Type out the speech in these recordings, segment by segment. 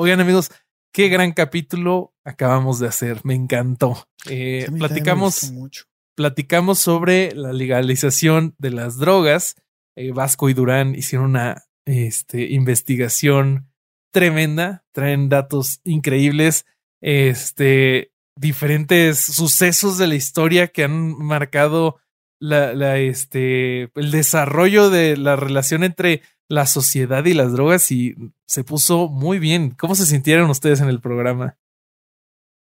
Oigan, amigos, qué gran capítulo acabamos de hacer. Me encantó. Eh, platicamos, platicamos sobre la legalización de las drogas. Eh, Vasco y Durán hicieron una este, investigación tremenda. Traen datos increíbles. Este, diferentes sucesos de la historia que han marcado la, la, este, el desarrollo de la relación entre la sociedad y las drogas y se puso muy bien. ¿Cómo se sintieron ustedes en el programa?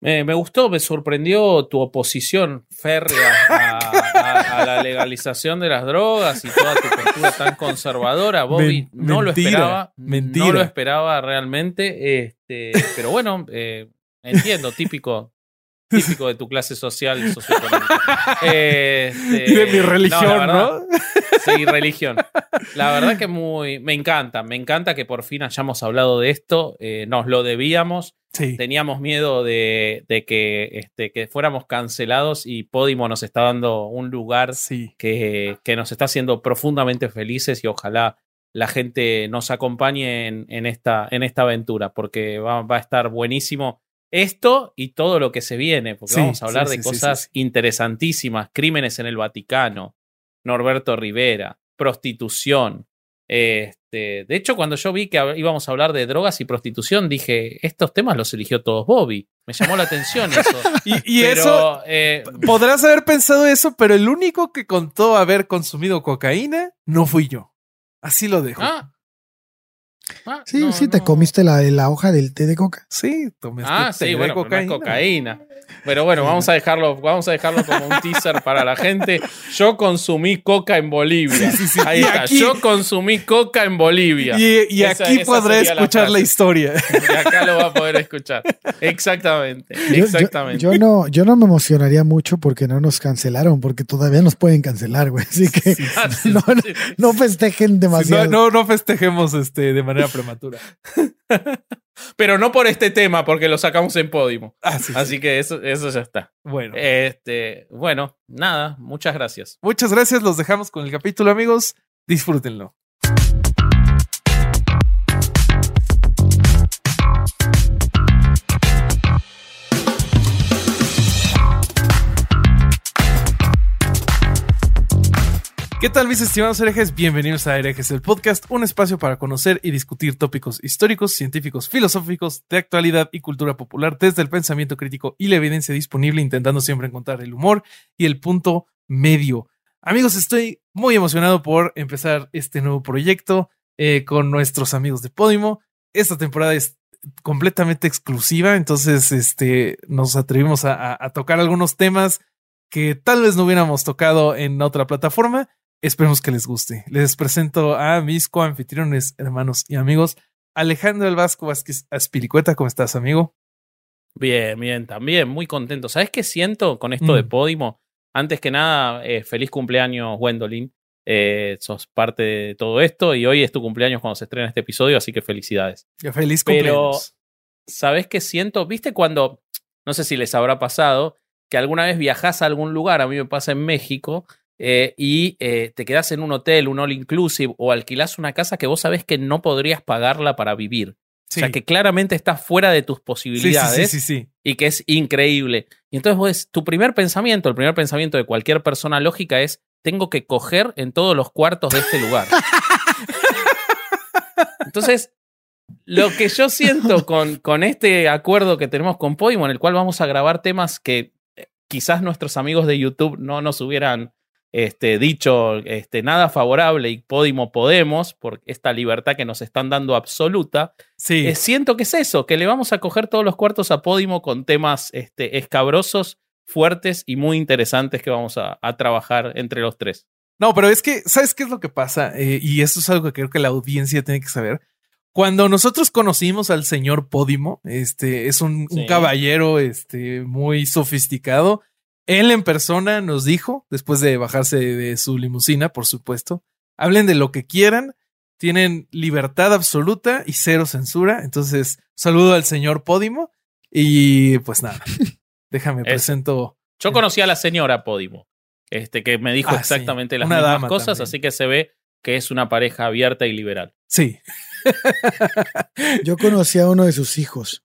me gustó, me sorprendió tu oposición férrea a, la legalización de las drogas y toda tu postura tan conservadora. Bobby no lo esperaba. Mentira. No lo esperaba realmente. Este, pero bueno, eh, entiendo, típico típico de tu clase social. Este, y de mi religión, ¿no? Sí, religión. La verdad que muy. Me encanta, me encanta que por fin hayamos hablado de esto. Eh, nos lo debíamos. Teníamos miedo de, que, este, que fuéramos cancelados y Podimo nos está dando un lugar que, que, nos está haciendo profundamente felices y ojalá la gente nos acompañe en, esta, en esta aventura porque va, va a estar buenísimo esto y todo lo que se viene, porque vamos a hablar de cosas interesantísimas, crímenes en el Vaticano, Norberto Rivera, prostitución. Este, de hecho, cuando yo vi que íbamos a hablar de drogas y prostitución, dije, estos temas los eligió todos Bobby. Me llamó la atención eso. y, eso, eh, podrás haber pensado eso, pero el único que contó haber consumido cocaína no fui yo. Así lo dejo. Ah, Ah, sí, sí, te comiste la, la, hoja del té de coca. Sí, tomaste ah, sí, bueno, cocaína. cocaína. Pero bueno, vamos a dejarlo, vamos a dejarlo como un teaser para la gente. Yo consumí coca en Bolivia. Ahí está. Yo consumí coca en Bolivia. Y, aquí podré escuchar la, historia. Y acá lo va a poder escuchar. Exactamente. Exactamente. Yo, no, yo no me emocionaría mucho porque no nos cancelaron, porque todavía nos pueden cancelar, güey. Así que ah, no, no, festejen demasiado. no, no, festejemos este, de manera prematura. Pero no por este tema, porque lo sacamos en Podimo. Ah, Así que eso, eso ya está. Bueno. Este, bueno, nada, muchas gracias. Muchas gracias, los dejamos con el capítulo, amigos. Disfrútenlo. ¿Qué tal mis estimados herejes? Bienvenidos a Herejes el Podcast, un espacio para conocer y discutir tópicos históricos, científicos, filosóficos, de actualidad y cultura popular desde el pensamiento crítico y la evidencia disponible, intentando siempre encontrar el humor y el punto medio. Amigos, estoy muy emocionado por empezar este nuevo proyecto eh, con nuestros amigos de Podimo. Esta temporada es completamente exclusiva, entonces este, nos atrevimos a tocar algunos temas que tal vez no hubiéramos tocado en otra plataforma, Esperemos que les guste. Les presento a mis coanfitriones, hermanos y amigos. Alejandro El Vasco Vázquez Aspiricueta, ¿cómo estás, amigo? Bien, bien, también muy contento. ¿Sabes qué siento con esto de mm. Podimo? Antes que nada, eh, feliz cumpleaños, Gwendolyn. Eh, sos parte de todo esto y hoy es tu cumpleaños cuando se estrena este episodio, así que felicidades. feliz cumpleaños. Pero, ¿sabes qué siento? ¿Viste cuando, no sé si les habrá pasado, que alguna vez viajás a algún lugar, a mí me pasa en México, eh, y eh, te quedas en un hotel, un all inclusive, o alquilas una casa que vos sabés que no podrías pagarla para vivir. O sea, que claramente está fuera de tus posibilidades sí, sí, y que es increíble. Y entonces vos, tu primer pensamiento, el primer pensamiento de cualquier persona lógica es, tengo que coger en todos los cuartos de este lugar. Entonces, lo que yo siento con, con este acuerdo que tenemos con Podimo, en el cual vamos a grabar temas que eh, quizás nuestros amigos de YouTube no nos hubieran este, dicho este, nada favorable y Podimo Podemos, por esta libertad que nos están dando absoluta, sí. Eh, siento que es eso, que le vamos a coger todos los cuartos a Podimo con temas este, escabrosos, fuertes y muy interesantes que vamos a, trabajar entre los tres. No, pero es que, ¿sabes qué es lo que pasa? Eh, y esto es algo que creo que la audiencia tiene que saber. Cuando nosotros conocimos al señor Podimo, este es un, un caballero este, muy sofisticado él en persona nos dijo, después de bajarse de su limusina, por supuesto, hablen de lo que quieran, tienen libertad absoluta y cero censura. Entonces, saludo al señor Podimo y pues nada, déjame presento. Yo conocí a la señora Podimo, este que me dijo ah, exactamente las mismas cosas, así que se ve que es una pareja abierta y liberal. Sí. Yo conocí a uno de sus hijos.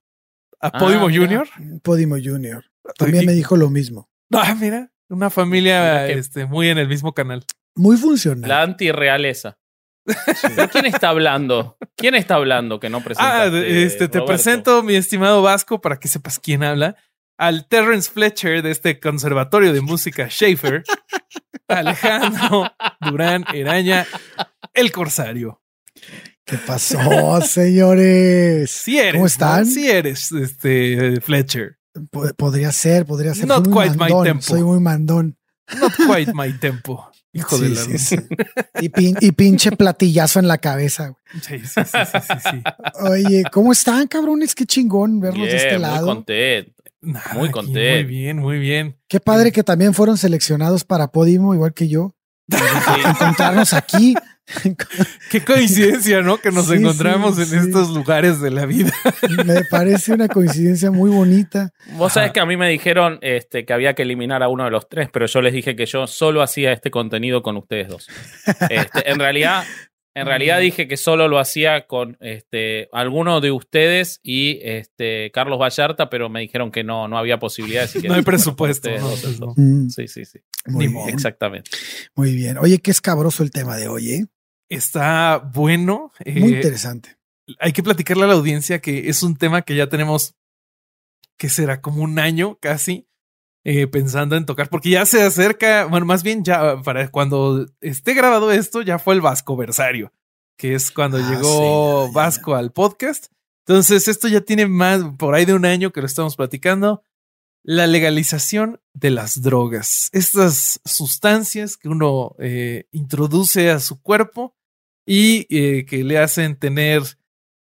¿A Podimo Ah, Junior? Podimo Junior. También me dijo lo mismo. Ah, mira, una familia Mira que- este, muy en el mismo canal. Muy funcional. La antirrealeza. ¿Pero ¿Quién está hablando? ¿Quién está hablando que no Ah, presentaste, este, te Roberto? presento, mi estimado Vasco, para que sepas quién habla, al Terrence Fletcher de este conservatorio de música Schaefer, Alejandro Durán Eraña, el Corsario. ¿Qué pasó, señores? Sí eres. ¿Cómo están? ¿no? Sí eres, este, Fletcher. Po- Podría ser, podría ser. Not Soy muy quite my mandón, tempo. Soy muy mandón. Not quite my tempo. Hijo Sí, de la sí, sí. Y, pin- y pinche platillazo en la cabeza. güey. Sí, sí, sí, sí, sí, sí. Oye, ¿cómo están, cabrones? Qué chingón verlos de este muy lado. contento. Nada, Muy contento. Muy bien, muy bien. Qué padre que también fueron seleccionados para Podimo, igual que yo. Encontrarnos aquí. Qué coincidencia, ¿no? Que nos Sí, encontramos sí, en sí. estos lugares de la vida. Me parece una coincidencia muy bonita. Vos sabés que a mí me dijeron este, que había que eliminar a uno de los tres, pero yo les dije que yo solo hacía este contenido con ustedes dos. Este, en realidad, en realidad dije que solo lo hacía con este, alguno de ustedes y este, Carlos Vallarta, pero me dijeron que no, no había posibilidad. así que No hay presupuesto. ustedes ¿no? dos, Pues eso. no. Mm, Sí, sí, sí. muy, bien. Exactamente. muy bien. Oye, qué escabroso el tema de hoy, ¿eh? Está bueno. eh, Muy interesante. hay que platicarle a la audiencia que es un tema que ya tenemos, que será como un año casi, eh, pensando en tocar, porque ya se acerca, bueno, más bien ya para cuando esté grabado esto, ya fue el Vasco Versario, que es cuando Ah, llegó sí, ya, ya. Vasco al podcast. Entonces, esto ya tiene más, por ahí de un año que lo estamos platicando. La legalización de las drogas. Estas sustancias que uno eh, introduce a su cuerpo y eh, que le hacen tener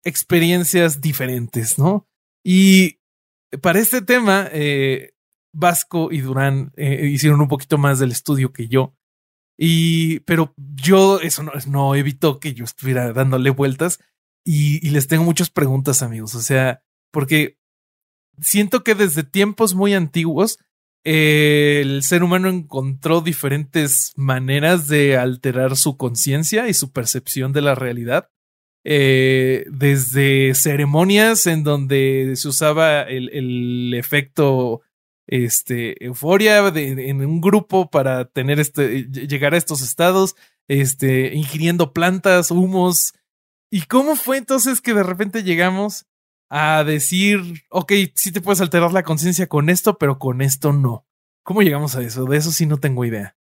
experiencias diferentes, ¿no? Y para este tema, eh, Vasco y Durán eh, hicieron un poquito más del estudio que yo. Y, pero yo, eso no, no evitó que yo estuviera dándole vueltas y, les tengo muchas preguntas, amigos. O sea, porque siento que desde tiempos muy antiguos, eh, el ser humano encontró diferentes maneras de alterar su conciencia y su percepción de la realidad. Eh, desde ceremonias en donde se usaba el efecto este, euforia de, en un grupo para tener este, ll- llegar a estos estados, este, ingiriendo plantas, humos. ¿Y cómo fue entonces que de repente llegamos a decir, ok, sí te puedes alterar la conciencia con esto, pero con esto no? ¿Cómo llegamos a eso? De eso sí no tengo idea.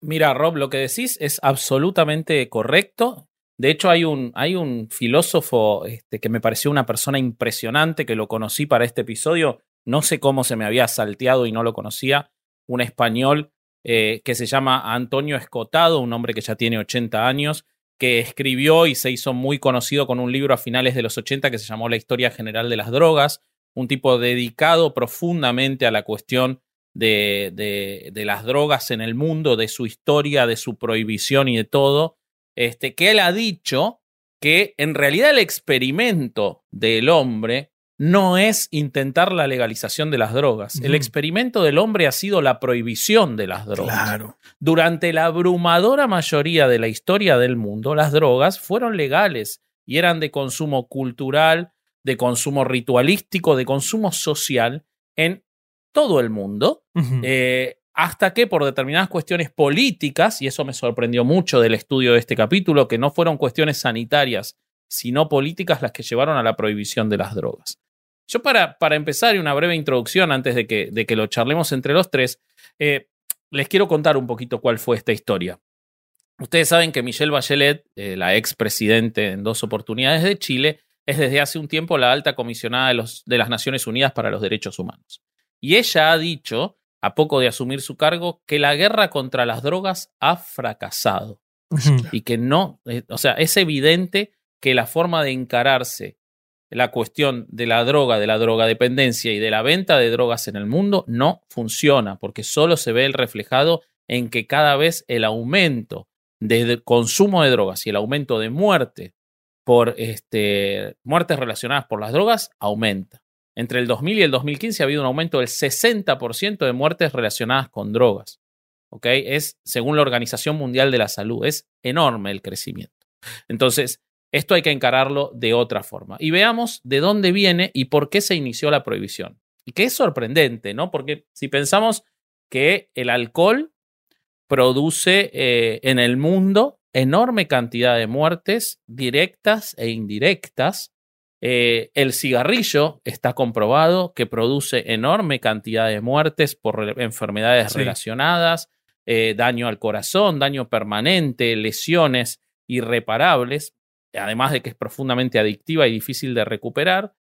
Mira, Rob, lo que decís es absolutamente correcto. De hecho, hay un, hay un filósofo este, que me pareció una persona impresionante, que lo conocí para este episodio. No sé cómo se me había salteado y no lo conocía. Un español eh, que se llama Antonio Escotado, un hombre que ya tiene 80 años, que escribió y se hizo muy conocido con un libro a finales de los 80 que se llamó La Historia General de las Drogas. Un tipo dedicado profundamente a la cuestión de, de, de las drogas en el mundo, de su historia, de su prohibición y de todo, este, que él ha dicho que en realidad el experimento del hombre no es intentar la legalización de las drogas. El experimento del hombre ha sido la prohibición de las drogas. Claro. Durante la abrumadora mayoría de la historia del mundo, las drogas fueron legales y eran de consumo cultural, de consumo ritualístico, de consumo social en todo el mundo. Eh, hasta que por determinadas cuestiones políticas, y eso me sorprendió mucho del estudio de este capítulo, que no fueron cuestiones sanitarias, sino políticas las que llevaron a la prohibición de las drogas. Yo para, para empezar y una breve introducción antes de que, de que lo charlemos entre los tres, eh, les quiero contar un poquito cuál fue esta historia. Ustedes saben que Michelle Bachelet, eh, la ex presidente en dos oportunidades de Chile, es desde hace un tiempo la alta comisionada de, los, de las Naciones Unidas para los Derechos Humanos. Y ella ha dicho, a poco de asumir su cargo, que la guerra contra las drogas ha fracasado y que no, eh, o sea, es evidente que la forma de encararse la cuestión de la droga, de la drogadependencia y de la venta de drogas en el mundo no funciona, porque solo se ve el reflejado en que cada vez el aumento de consumo de drogas y el aumento de muerte por este, muertes relacionadas por las drogas aumenta. Entre el 2000 y el 2015 ha habido un aumento del 60% de muertes relacionadas con drogas. ¿ok? Es, según la Organización Mundial de la Salud, es enorme el crecimiento. Entonces, esto hay que encararlo de otra forma. Y veamos de dónde viene y por qué se inició la prohibición. Y que es sorprendente, ¿no? Porque si pensamos que el alcohol produce eh, en el mundo enorme cantidad de muertes directas e indirectas. Eh, el cigarrillo está comprobado que produce enorme cantidad de muertes por enfermedades relacionadas, eh, daño al corazón, daño permanente, lesiones irreparables, además de que es profundamente adictiva y difícil de recuperar.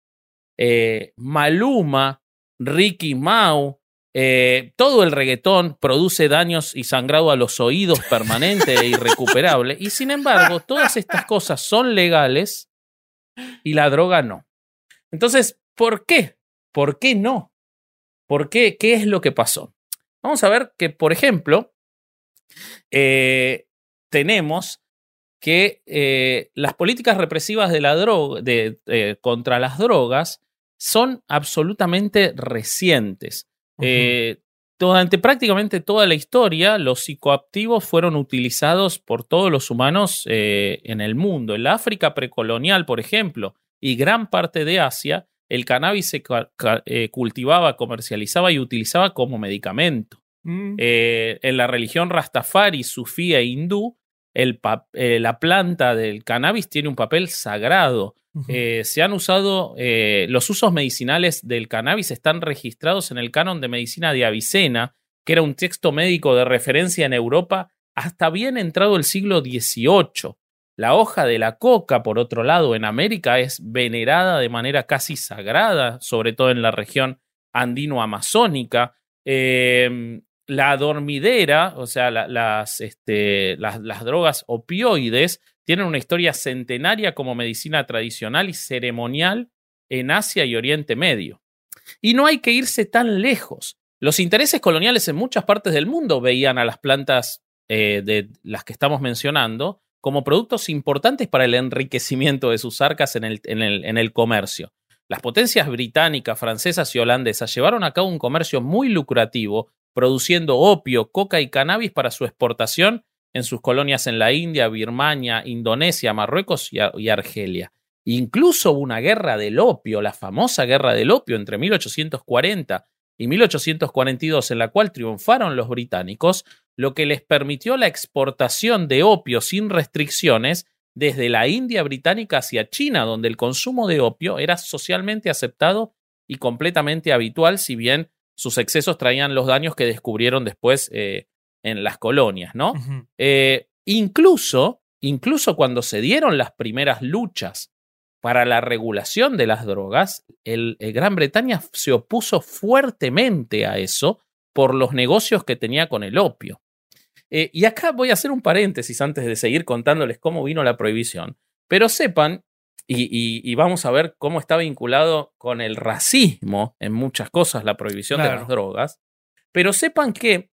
Maluma, Ricky Mau, eh, todo el reggaetón produce daños y sangrado a los oídos permanente e irrecuperable. Y sin embargo, todas estas cosas son legales y la droga no. Entonces, ¿por qué? ¿Por qué no? ¿Por qué? ¿Qué es lo que pasó? Vamos a ver que, por ejemplo, eh, tenemos que eh, las políticas represivas de la droga, de, contra las drogas son absolutamente recientes. Eh, durante prácticamente toda la historia, los psicoactivos fueron utilizados por todos los humanos eh, en el mundo. En la África precolonial, por ejemplo, y gran parte de Asia, el cannabis se eh, cultivaba, comercializaba y utilizaba como medicamento. Mm. en la religión rastafari, sufí e hindú, la planta del cannabis tiene un papel sagrado. Eh, se han usado, eh, los usos medicinales del cannabis están registrados en el canon de medicina de Avicena, que era un texto médico de referencia en Europa hasta bien entrado el siglo XVIII. La hoja de la coca, por otro lado, en América es venerada de manera casi sagrada, sobre todo en la región andino-amazónica. Em, la dormidera, o sea, las, este, las, drogas opioides, tienen una historia centenaria como medicina tradicional y ceremonial en Asia y Oriente Medio. Y no hay que irse tan lejos. Los intereses coloniales en muchas partes del mundo veían a las plantas eh, de las que estamos mencionando como productos importantes para el enriquecimiento de sus arcas en el, en el comercio. Las potencias británicas, francesas y holandesas llevaron a cabo un comercio muy lucrativo, produciendo opio, coca y cannabis para su exportación en sus colonias en la India, Birmania, Indonesia, Marruecos y, Argelia. Incluso hubo una guerra del opio, la famosa guerra del opio entre 1840 y 1842, en la cual triunfaron los británicos, lo que les permitió la exportación de opio sin restricciones desde la India británica hacia China, donde el consumo de opio era socialmente aceptado y completamente habitual, si bien sus excesos traían los daños que descubrieron después eh, en las colonias, ¿no? Eh, incluso, incluso cuando se dieron las primeras luchas para la regulación de las drogas, el, Gran Bretaña se opuso fuertemente a eso por los negocios que tenía con el opio. Eh, y acá voy a hacer un paréntesis antes de seguir contándoles cómo vino la prohibición, pero sepan, y, vamos a ver cómo está vinculado con el racismo en muchas cosas la prohibición de las drogas, pero sepan que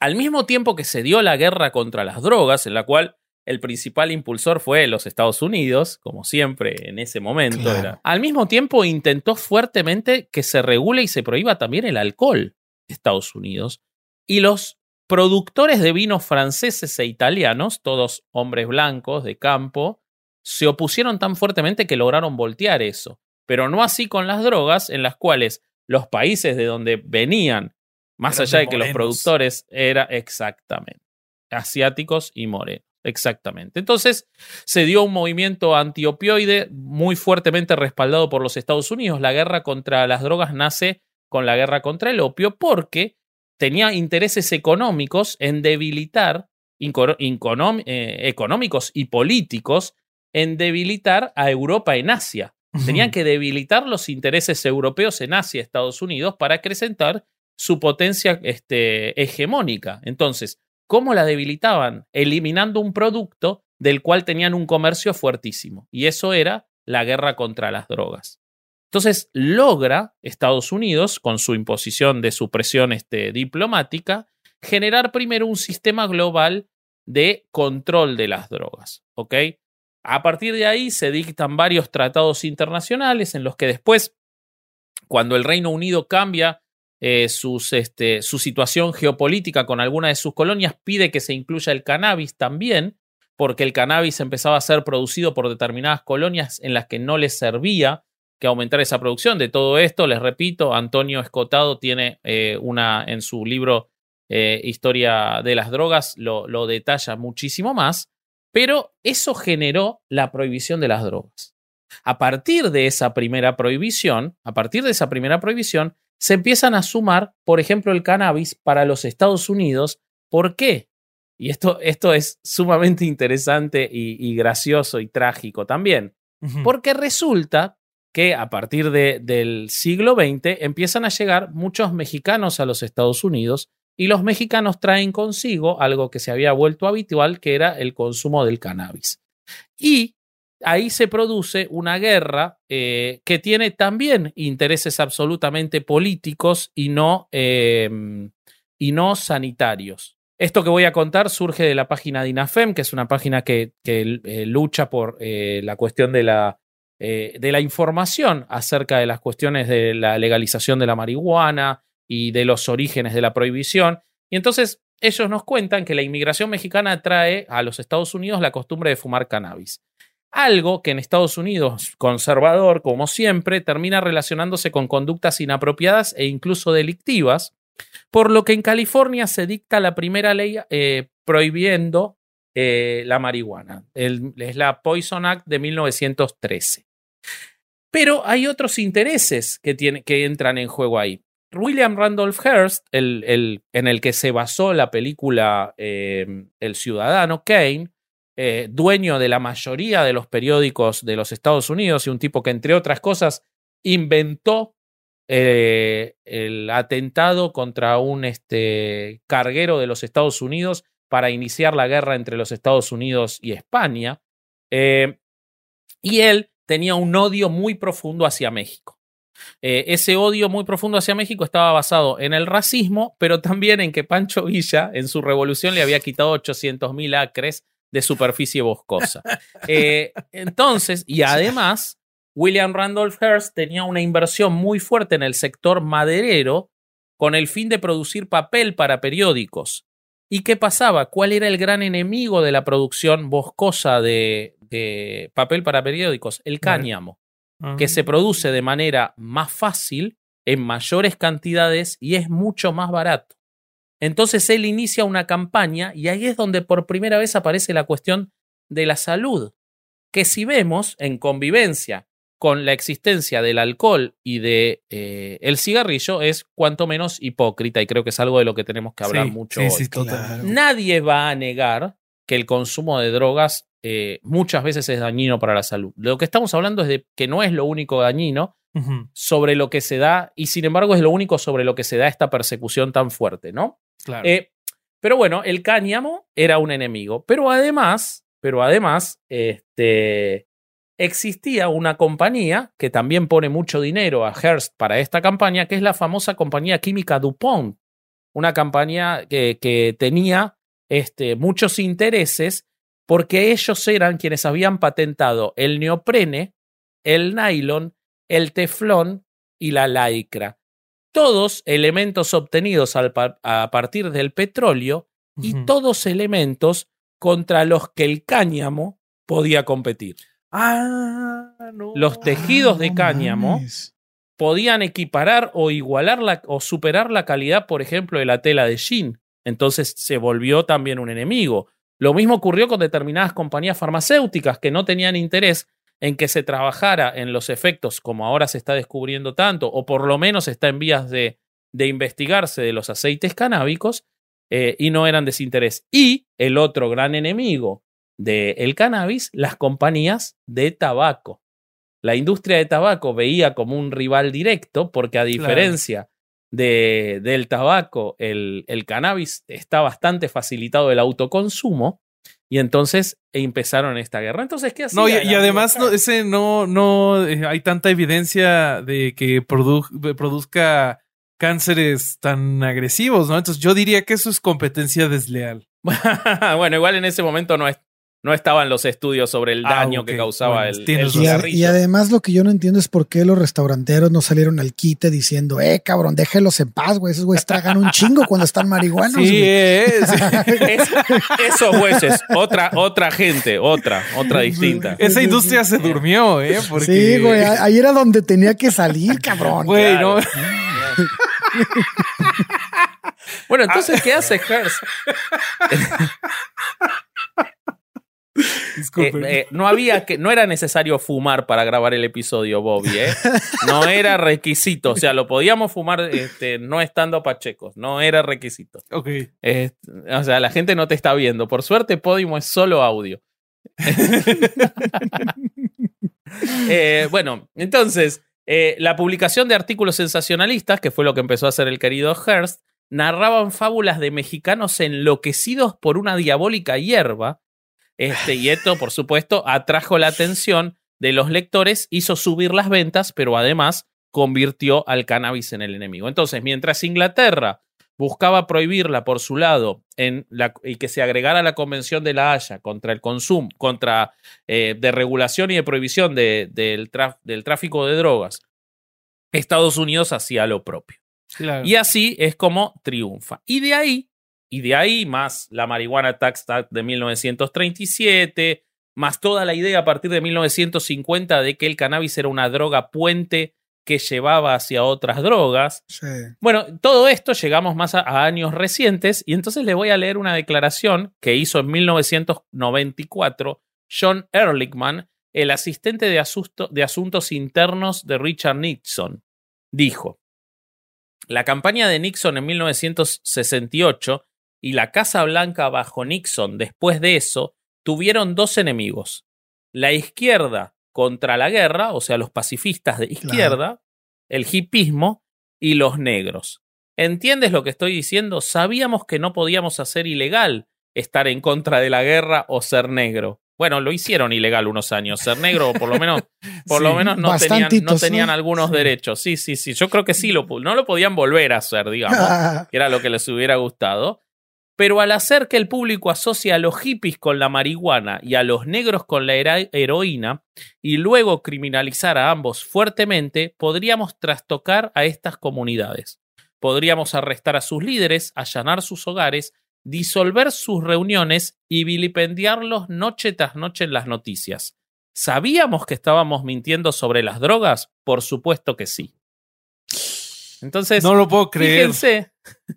al mismo tiempo que se dio la guerra contra las drogas, en la cual el principal impulsor fue los Estados Unidos, como siempre en ese momento. Al mismo tiempo intentó fuertemente que se regule y se prohíba también el alcohol Estados Unidos. Y los productores de vinos franceses e italianos, todos hombres blancos de campo, se opusieron tan fuertemente que lograron voltear eso. Pero no así con las drogas, en las cuales los países de donde venían más allá de que los productores eran exactamente asiáticos y morenos. Exactamente. Entonces se dio un movimiento antiopioide muy fuertemente respaldado por los Estados Unidos. La guerra contra las drogas nace con la guerra contra el opio porque tenía intereses económicos en debilitar, eh, económicos y políticos, en debilitar a Europa en Asia. Tenían que debilitar los intereses europeos en Asia, Estados Unidos, para acrecentar su potencia este, hegemónica. Entonces, ¿cómo la debilitaban? Eliminando un producto del cual tenían un comercio fuertísimo. Y eso era la guerra contra las drogas. Entonces, logra Estados Unidos, con su imposición de supresión este, diplomática, generar primero un sistema global de control de las drogas. ¿ok? A partir de ahí se dictan varios tratados internacionales en los que después, cuando el Reino Unido cambia eh, este, su situación geopolítica con alguna de sus colonias, pide que se incluya el cannabis también, porque el cannabis empezaba a ser producido por determinadas colonias en las que no les servía que aumentar esa producción. De todo esto, les repito, Antonio Escotado tiene eh, una en su libro eh, Historia de las Drogas, lo, lo detalla muchísimo más, pero eso generó la prohibición de las drogas. A partir de esa primera prohibición, a partir de esa primera prohibición, se empiezan a sumar, por ejemplo, el cannabis para los Estados Unidos. ¿Por qué? Y esto, esto es sumamente interesante y, gracioso y trágico también. Porque resulta que a partir de, del siglo XX empiezan a llegar muchos mexicanos a los Estados Unidos y los mexicanos traen consigo algo que se había vuelto habitual, que era el consumo del cannabis. Y ahí se produce una guerra eh, que tiene también intereses absolutamente políticos y no, em, y no sanitarios. Esto que voy a contar surge de la página de INAFEM, que es una página que, eh, lucha por eh, la cuestión de la de la información acerca de las cuestiones de la legalización de la marihuana y de los orígenes de la prohibición. Y entonces ellos nos cuentan que la inmigración mexicana trae a los Estados Unidos la costumbre de fumar cannabis. Algo que en Estados Unidos, conservador como siempre, termina relacionándose con conductas inapropiadas e incluso delictivas, por lo que en California se dicta la primera ley eh, prohibiendo eh, la marihuana. es la Poison Act de 1913. Pero hay otros intereses que, que entran en juego ahí. William Randolph Hearst, el, en el que se basó la película em, El Ciudadano Kane, eh, dueño de la mayoría de los periódicos de los Estados Unidos y un tipo que, entre otras cosas, inventó eh, el atentado contra un este, carguero de los Estados Unidos para iniciar la guerra entre los Estados Unidos y España. Eh, y él tenía un odio muy profundo hacia México. Eh, ese odio muy profundo hacia México estaba basado en el racismo, pero también en que Pancho Villa en su revolución le había quitado 800 mil acres de superficie boscosa. Eh, entonces, y además, William Randolph Hearst tenía una inversión muy fuerte en el sector maderero con el fin de producir papel para periódicos. ¿Y qué pasaba? ¿Cuál era el gran enemigo de la producción boscosa de, de papel para periódicos, el cáñamo, que se produce de manera más fácil, en mayores cantidades y es mucho más barato. Entonces él inicia una campaña y ahí es donde por primera vez aparece la cuestión de la salud, que si vemos en convivencia con la existencia del alcohol y de eh, el cigarrillo es cuanto menos hipócrita y creo que es algo de lo que tenemos que hablar mucho hoy. Nadie va a negar que el consumo de drogas eh, muchas veces es dañino para la salud. Lo que estamos hablando es de que no es lo único dañino sobre lo que se da, y sin embargo es lo único sobre lo que se da esta persecución tan fuerte, ¿no? Claro. Eh, pero bueno, el cáñamo era un enemigo. Pero además, pero además, este, existía una compañía que también pone mucho dinero a Hearst para esta campaña, que es la famosa compañía química DuPont. Una campaña que, que tenía este, muchos intereses porque ellos eran quienes habían patentado el neoprene, el nylon, el teflón y la lycra. Todos elementos obtenidos a partir del petróleo y todos elementos contra los que el cáñamo podía competir. Ah, los tejidos de cáñamo podían equiparar o igualar la, o superar la calidad, por ejemplo, de la tela de jean. Entonces se volvió también un enemigo. Lo mismo ocurrió con determinadas compañías farmacéuticas que no tenían interés en que se trabajara en los efectos como ahora se está descubriendo tanto, o por lo menos está en vías de, de investigarse de los aceites canábicos, eh, y no eran de interés. Y el otro gran enemigo del cannabis, las compañías de tabaco. La industria de tabaco veía como un rival directo porque a diferencia de, del tabaco, el, el, cannabis está bastante facilitado el autoconsumo. Y entonces empezaron esta guerra. Entonces, ¿qué hacía? No, y, además, no, ese no, no eh, hay tanta evidencia de que produzca cánceres tan agresivos, ¿no? Entonces, yo diría que eso es competencia desleal. bueno, igual en ese momento no es no estaban los estudios sobre el ah, daño que causaba el, el y, y, además lo que yo no entiendo es por qué los restauranteros no salieron al quite diciendo, eh, cabrón, déjelos en paz, güey. Esos güeyes tragan un chingo cuando están marihuanos. Sí, es, esos güeyes, otra, otra gente, otra, otra distinta. Esa industria se durmió, ¿eh? Sí, güey, ahí era donde tenía que salir, cabrón. Güey, no. bueno, entonces, ¿qué hace Hearst? Eh, eh, no había que, no era necesario fumar para grabar el episodio, Bobby, ¿eh? No era requisito. O sea, lo podíamos fumar este, no estando pachecos. No era requisito. Ok. o sea, la gente no te está viendo. Por suerte, Podimo es solo audio. bueno, entonces, la publicación de artículos sensacionalistas, que fue lo que empezó a hacer el querido Hearst, narraban fábulas de mexicanos enloquecidos por una diabólica hierba este, y esto, por supuesto, atrajo la atención de los lectores, hizo subir las ventas, pero además convirtió al cannabis en el enemigo. Entonces, mientras Inglaterra buscaba prohibirla por su lado en la, y que se agregara a la Convención de la Haya contra el consumo, contra eh, de regulación y de prohibición de, del, del, tráfico de drogas, Estados Unidos hacía lo propio. Y así es como triunfa. Y de ahí y de ahí, más la marihuana tax act de 1937, más toda la idea a partir de 1950 de que el cannabis era una droga puente que llevaba hacia otras drogas. Bueno, todo esto llegamos más a, años recientes y entonces le voy a leer una declaración que hizo en 1994 John Ehrlichman, el asistente de, de asuntos internos de Richard Nixon. Dijo, la campaña de Nixon en 1968 y la Casa Blanca bajo Nixon después de eso tuvieron dos enemigos. La izquierda contra la guerra, o sea, los pacifistas de izquierda, el hipismo y los negros. ¿Entiendes lo que estoy diciendo? Sabíamos que no podíamos hacer ilegal estar en contra de la guerra o ser negro. Bueno, lo hicieron ilegal unos años. Ser negro, por lo menos, por lo menos no tenían, no tenían algunos derechos. Sí, sí, sí. Yo creo que sí, lo, no lo podían volver a hacer, digamos, que era lo que les hubiera gustado. Pero al hacer que el público asocie a los hippies con la marihuana y a los negros con la heroína, y luego criminalizar a ambos fuertemente, podríamos trastocar a estas comunidades. Podríamos arrestar a sus líderes, allanar sus hogares, disolver sus reuniones y vilipendiarlos noche tras noche en las noticias. ¿Sabíamos que estábamos mintiendo sobre las drogas? Por supuesto que sí. Entonces, no lo puedo creer.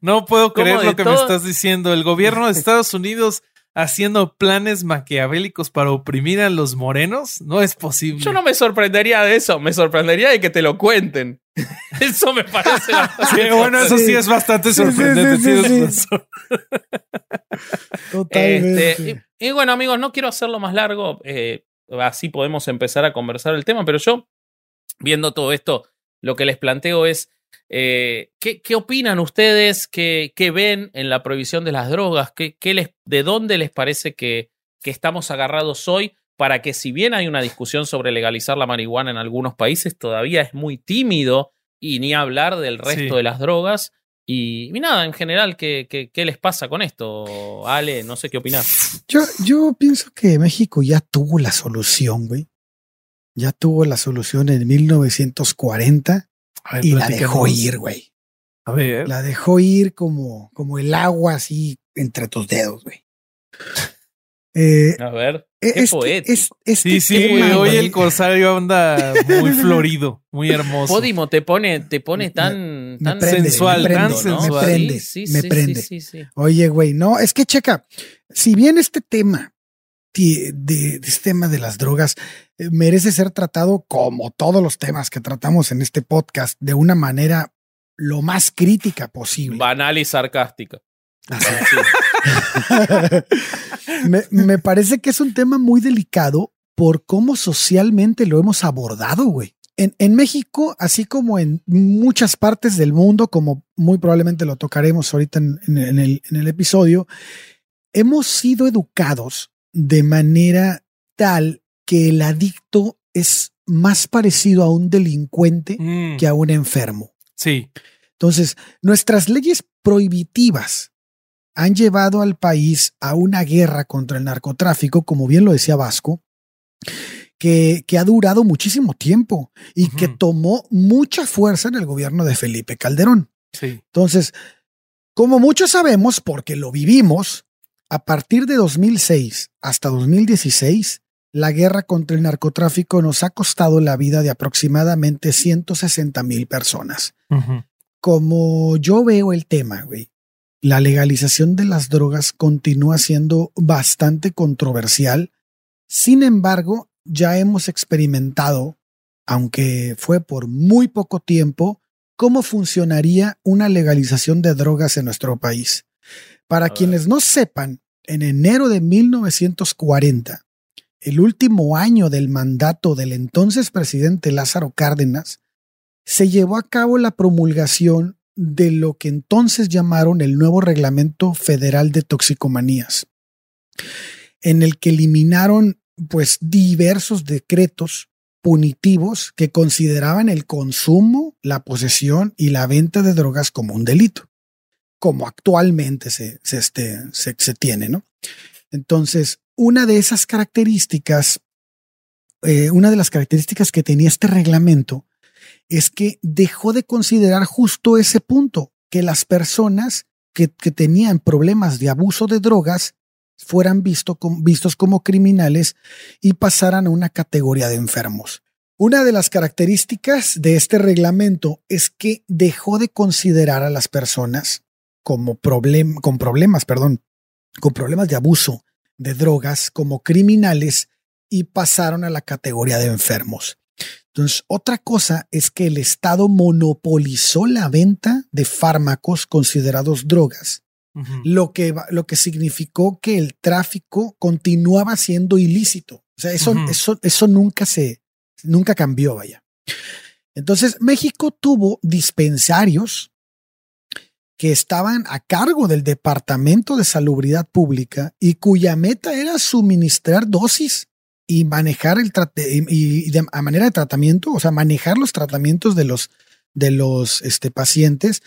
No puedo creer lo que me estás diciendo. El gobierno de Estados Unidos haciendo planes maquiavélicos para oprimir a los morenos, no es posible. Yo no me sorprendería de eso, me sorprendería de que te lo cuenten. Eso me parece. sí, bueno, eso sí, es bastante sorprendente. Totalmente. Este, y, bueno, amigos, no quiero hacerlo más largo, eh, así podemos empezar a conversar el tema, pero yo, viendo todo esto, lo que les planteo es eh, ¿qué, ¿qué, opinan ustedes? ¿Qué, ¿Qué, ven en la prohibición de las drogas? ¿Qué, qué les, ¿De dónde les parece que, que estamos agarrados hoy? Para que si bien hay una discusión sobre legalizar la marihuana en algunos países, todavía es muy tímido y ni hablar del resto de las drogas. Y, nada, en general, ¿qué, ¿qué, qué, les pasa con esto? Ale, no sé qué opinar. Yo, yo pienso que México ya tuvo la solución, güey. Ya tuvo la solución en 1940 y la dejó ir, güey. A ver. La dejó ir como, como el agua así entre tus dedos, güey. Eh, a ver, e, qué este, este sí, sí, hoy el corsario anda muy florido, muy hermoso. Podimo te pone, te pone tan, tan sensual, tan sensual. Me prende, sí, me prende. Oye, güey, no, es que checa, si bien este tema de, de, este tema de las drogas eh, merece ser tratado como todos los temas que tratamos en este podcast de una manera lo más crítica posible. Banal y sarcástica. me, me, parece que es un tema muy delicado por cómo socialmente lo hemos abordado, güey. En, en, México, así como en muchas partes del mundo, como muy probablemente lo tocaremos ahorita en, en, el, en el episodio, hemos sido educados de manera tal que el adicto es más parecido a un delincuente mm. que a un enfermo. Sí. Entonces, nuestras leyes prohibitivas han llevado al país a una guerra contra el narcotráfico, como bien lo decía Vasco, que, que ha durado muchísimo tiempo y que tomó mucha fuerza en el gobierno de Felipe Calderón. Sí. Entonces, como muchos sabemos, porque lo vivimos, a partir de 2006 hasta 2016, la guerra contra el narcotráfico nos ha costado la vida de aproximadamente 160 mil personas. Como yo veo el tema, güey, la legalización de las drogas continúa siendo bastante controversial. Sin embargo, ya hemos experimentado, aunque fue por muy poco tiempo, cómo funcionaría una legalización de drogas en nuestro país. Para quienes no sepan, en enero de 1940, el último año del mandato del entonces presidente Lázaro Cárdenas, se llevó a cabo la promulgación de lo que entonces llamaron el nuevo Reglamento Federal de Toxicomanías, en el que eliminaron pues diversos decretos punitivos que consideraban el consumo, la posesión y la venta de drogas como un delito, como actualmente se, se, este, se, se tiene, ¿no? Entonces, una de esas características, eh, una de las características que tenía este reglamento es que dejó de considerar justo ese punto, que las personas que, tenían problemas de abuso de drogas fueran visto vistos como criminales y pasaran a una categoría de enfermos. Una de las características de este reglamento es que dejó de considerar a las personas como con problemas, perdón, con problemas de abuso de drogas como criminales y pasaron a la categoría de enfermos. Entonces, otra cosa es que el Estado monopolizó la venta de fármacos considerados drogas, lo, que, lo que significó que el tráfico continuaba siendo ilícito. O sea, eso, eso, eso nunca se, nunca cambió, vaya. Entonces, México tuvo dispensarios que estaban a cargo del Departamento de Salubridad Pública y cuya meta era suministrar dosis y manejar el y, de, a manera de tratamiento, o sea, manejar los tratamientos de los de los este, pacientes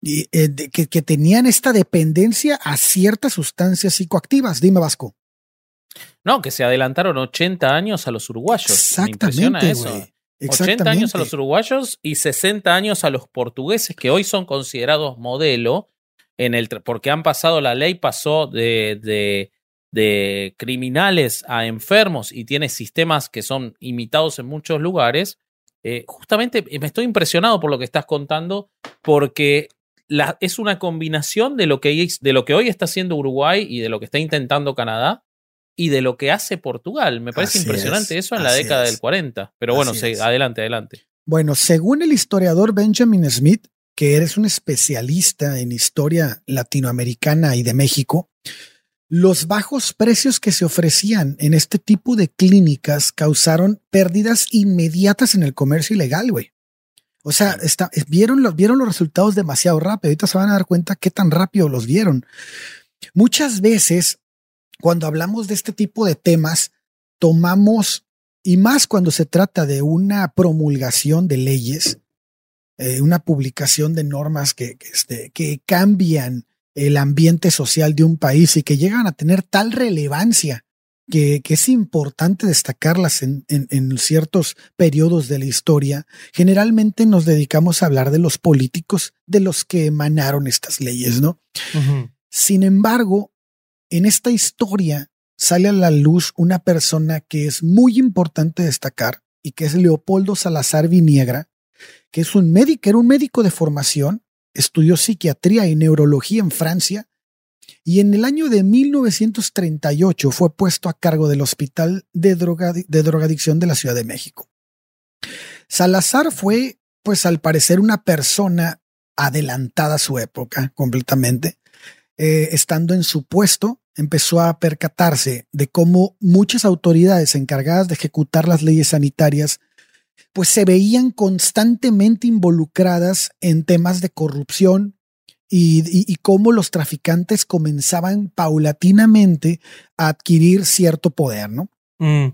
y, eh, que, que, tenían esta dependencia a ciertas sustancias psicoactivas. Dime, Vasco. No, que se adelantaron 80 años a los uruguayos. Exactamente, eso. 80 años a los uruguayos y 60 años a los portugueses, que hoy son considerados modelo, en el, porque han pasado, la ley pasó de, de, de criminales a enfermos y tiene sistemas que son imitados en muchos lugares. Eh, justamente me estoy impresionado por lo que estás contando, porque la, es una combinación de lo, que, de lo que hoy está haciendo Uruguay y de lo que está intentando Canadá, y de lo que hace Portugal. Me parece impresionante eso en la década del 40. Pero bueno, adelante, adelante. Bueno, según el historiador Benjamin Smith, que eres un especialista en historia latinoamericana y de México, los bajos precios que se ofrecían en este tipo de clínicas causaron pérdidas inmediatas en el comercio ilegal, güey. O sea, vieron, los, vieron los resultados demasiado rápido. Ahorita se van a dar cuenta qué tan rápido los vieron. Muchas veces cuando hablamos de este tipo de temas, tomamos, y más cuando se trata de una promulgación de leyes, eh, una publicación de normas que, que, este, que cambian el ambiente social de un país y que llegan a tener tal relevancia que, que es importante destacarlas en, en, ciertos periodos de la historia, generalmente nos dedicamos a hablar de los políticos de los que emanaron estas leyes, ¿no? Sin embargo, en esta historia sale a la luz una persona que es muy importante destacar y que es Leopoldo Salazar Viniegra, que es un médico, era un médico de formación, estudió psiquiatría y neurología en Francia y en el año de 1938 fue puesto a cargo del Hospital de, de Drogadicción de la Ciudad de México. Salazar fue, pues al parecer, una persona adelantada a su época completamente. Eh, estando en su puesto, empezó a percatarse de cómo muchas autoridades encargadas de ejecutar las leyes sanitarias pues se veían constantemente involucradas en temas de corrupción y, cómo los traficantes comenzaban paulatinamente a adquirir cierto poder, ¿no? Mm.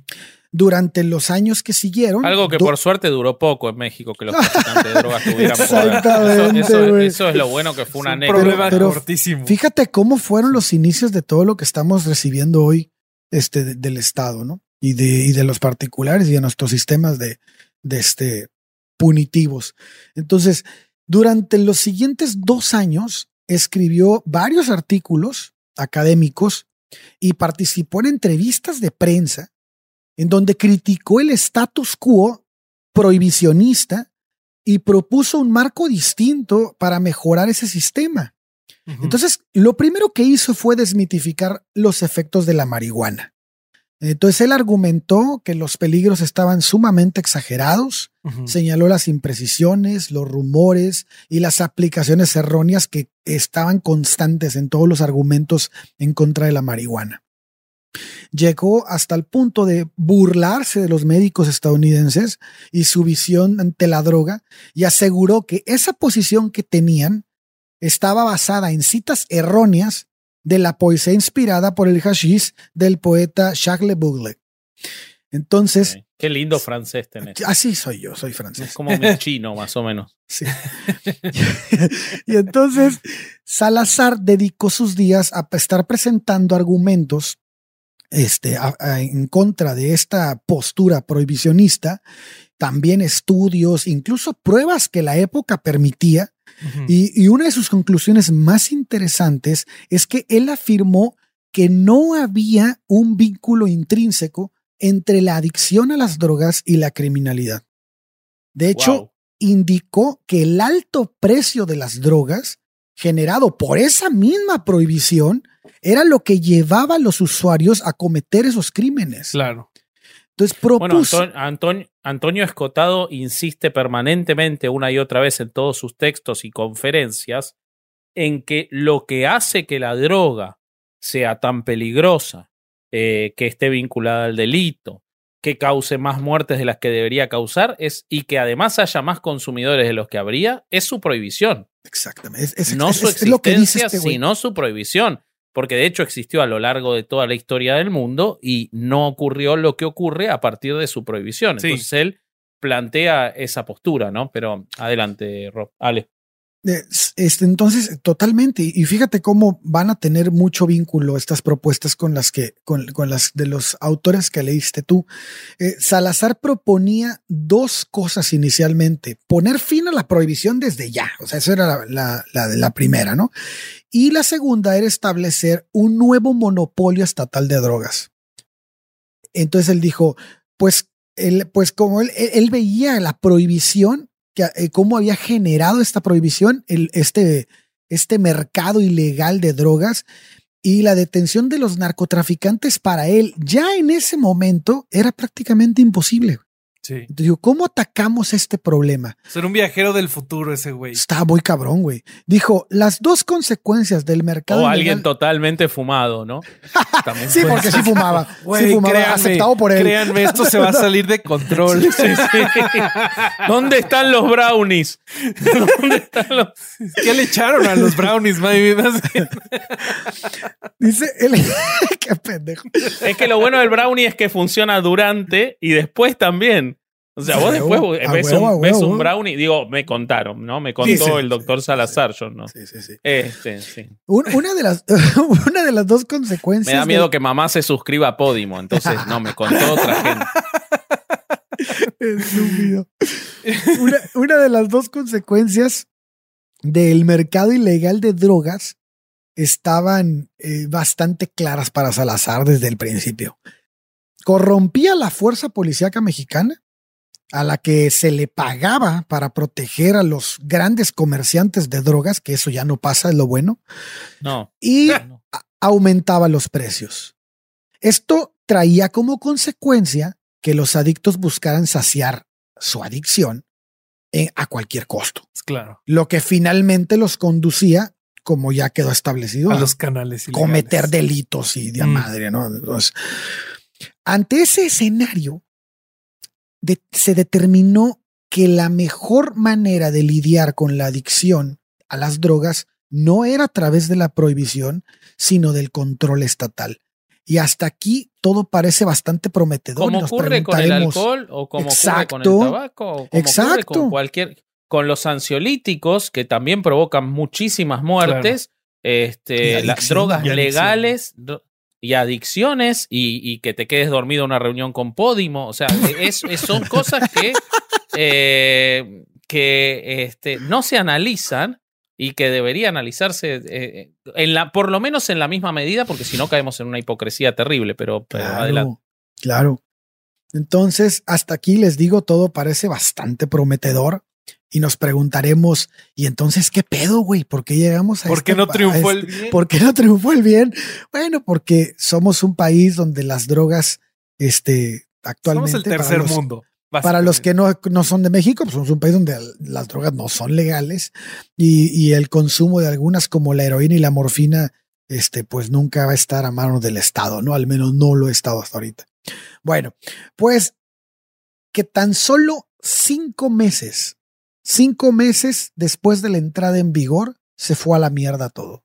Durante los años que siguieron. Algo que por suerte duró poco en México, que los traficantes de drogas tuvieran Exactamente, eso, eso, es lo bueno que fue una anécdota. cortísimo. Fíjate cómo fueron los inicios de todo lo que estamos recibiendo hoy este, del Estado, ¿no? Y de, y de los particulares y de nuestros sistemas de, de este, punitivos. Entonces, durante los siguientes dos años, escribió varios artículos académicos y participó en entrevistas de prensa en donde criticó el status quo prohibicionista y propuso un marco distinto para mejorar ese sistema. Entonces, lo primero que hizo fue desmitificar los efectos de la marihuana. Entonces, él argumentó que los peligros estaban sumamente exagerados, señaló las imprecisiones, los rumores y las aplicaciones erróneas que estaban constantes en todos los argumentos en contra de la marihuana. Llegó hasta el punto de burlarse de los médicos estadounidenses y su visión ante la droga y aseguró que esa posición que tenían estaba basada en citas erróneas de la poesía inspirada por el hashish del poeta Jacques Le Bougle. Entonces. Qué lindo francés tenés. Así soy yo, soy francés. Es como mi chino, más o menos. Sí. y entonces, Salazar dedicó sus días a estar presentando argumentos este, en contra de esta postura prohibicionista, también estudios, incluso pruebas que la época permitía. y, y una de sus conclusiones más interesantes es que él afirmó que no había un vínculo intrínseco entre la adicción a las drogas y la criminalidad. De hecho, indicó que el alto precio de las drogas, generado por esa misma prohibición, era lo que llevaba a los usuarios a cometer esos crímenes. Claro. Entonces propuso. Bueno, Antonio, Antonio Escotado insiste permanentemente una y otra vez en todos sus textos y conferencias en que lo que hace que la droga sea tan peligrosa, eh, que esté vinculada al delito, que cause más muertes de las que debería causar es, y que además haya más consumidores de los que habría, es su prohibición. Exactamente. no su existencia, este sino su prohibición porque de hecho existió a lo largo de toda la historia del mundo y no ocurrió lo que ocurre a partir de su prohibición. Entonces él plantea esa postura, ¿no? Pero adelante, Rob. Ale. Este, entonces, totalmente. Y fíjate cómo van a tener mucho vínculo estas propuestas con las que, con, las de los autores que leíste tú. Eh, Salazar proponía dos cosas inicialmente: poner fin a la prohibición desde ya. O sea, eso era la, primera, ¿no? Y la segunda era establecer un nuevo monopolio estatal de drogas. Entonces él dijo, pues, él, pues como él veía la prohibición eh, cómo había generado esta prohibición, el, este, este mercado ilegal de drogas y la detención de los narcotraficantes para él ya en ese momento era prácticamente imposible. Sí. digo, ¿cómo atacamos este problema? Ser un viajero del futuro ese güey. Está muy cabrón, güey. Dijo, las dos consecuencias del mercado. O alguien totalmente fumado, ¿no? sí, porque sí fumaba. sí fumaba, aceptado por él. Créanme, esto se va a salir de control. ¿Dónde están los brownies? ¿Dónde están los... ¿Qué le echaron a los brownies, Dice, qué pendejo. Es que lo bueno del brownie es que funciona durante y después también. O sea, vos después ves, un, brownie, digo, me contaron, ¿no? Me contó el doctor Salazar, yo no. Sí, sí, sí. Este, sí. Una, de las, una de las dos consecuencias. Me da miedo que mamá se suscriba a Podimo, entonces no, me contó otra gente. Una, una de las dos consecuencias del mercado ilegal de drogas estaban eh, bastante claras para Salazar desde el principio. Corrompía la fuerza policíaca mexicana a la que se le pagaba para proteger a los grandes comerciantes de drogas, que eso ya no pasa, es lo bueno. No. Y aumentaba los precios. Esto traía como consecuencia que los adictos buscaran saciar su adicción a cualquier costo. Claro. Lo que finalmente los conducía, como ya quedó establecido, a, los canales. Cometer delitos y de mm. madre, ¿no? ante ese escenario, se determinó que la mejor manera de lidiar con la adicción a las drogas no era a través de la prohibición, sino del control estatal. Y hasta aquí todo parece bastante prometedor. Como ocurre con el alcohol o como ocurre con el tabaco o como exacto. ocurre con cualquier con los ansiolíticos que también provocan muchísimas muertes, este, las drogas legales y adicciones y, que te quedes dormido en una reunión con Podimo, o sea, es, son cosas que, eh, que este, no se analizan y que debería analizarse eh, en la, por lo menos en la misma medida, porque si no caemos en una hipocresía terrible, pero, adelante. Claro. Entonces, hasta aquí les digo, todo parece bastante prometedor y nos preguntaremos, ¿y entonces qué pedo, güey? ¿Por qué llegamos a ¿Por qué este no triunfó el bien? ¿Por qué no triunfó el bien? Bueno, porque somos un país donde las drogas, este, actualmente. Somos el tercer mundo. Para los que no, no, son de México, pues somos un país donde las drogas no son legales y, y, el consumo de algunas como la heroína y la morfina, este, pues nunca va a estar a manos del Estado, ¿no? Al menos no lo he estado hasta ahorita. Bueno, pues que tan solo cinco meses Cinco meses después de la entrada en vigor, se fue a la mierda todo.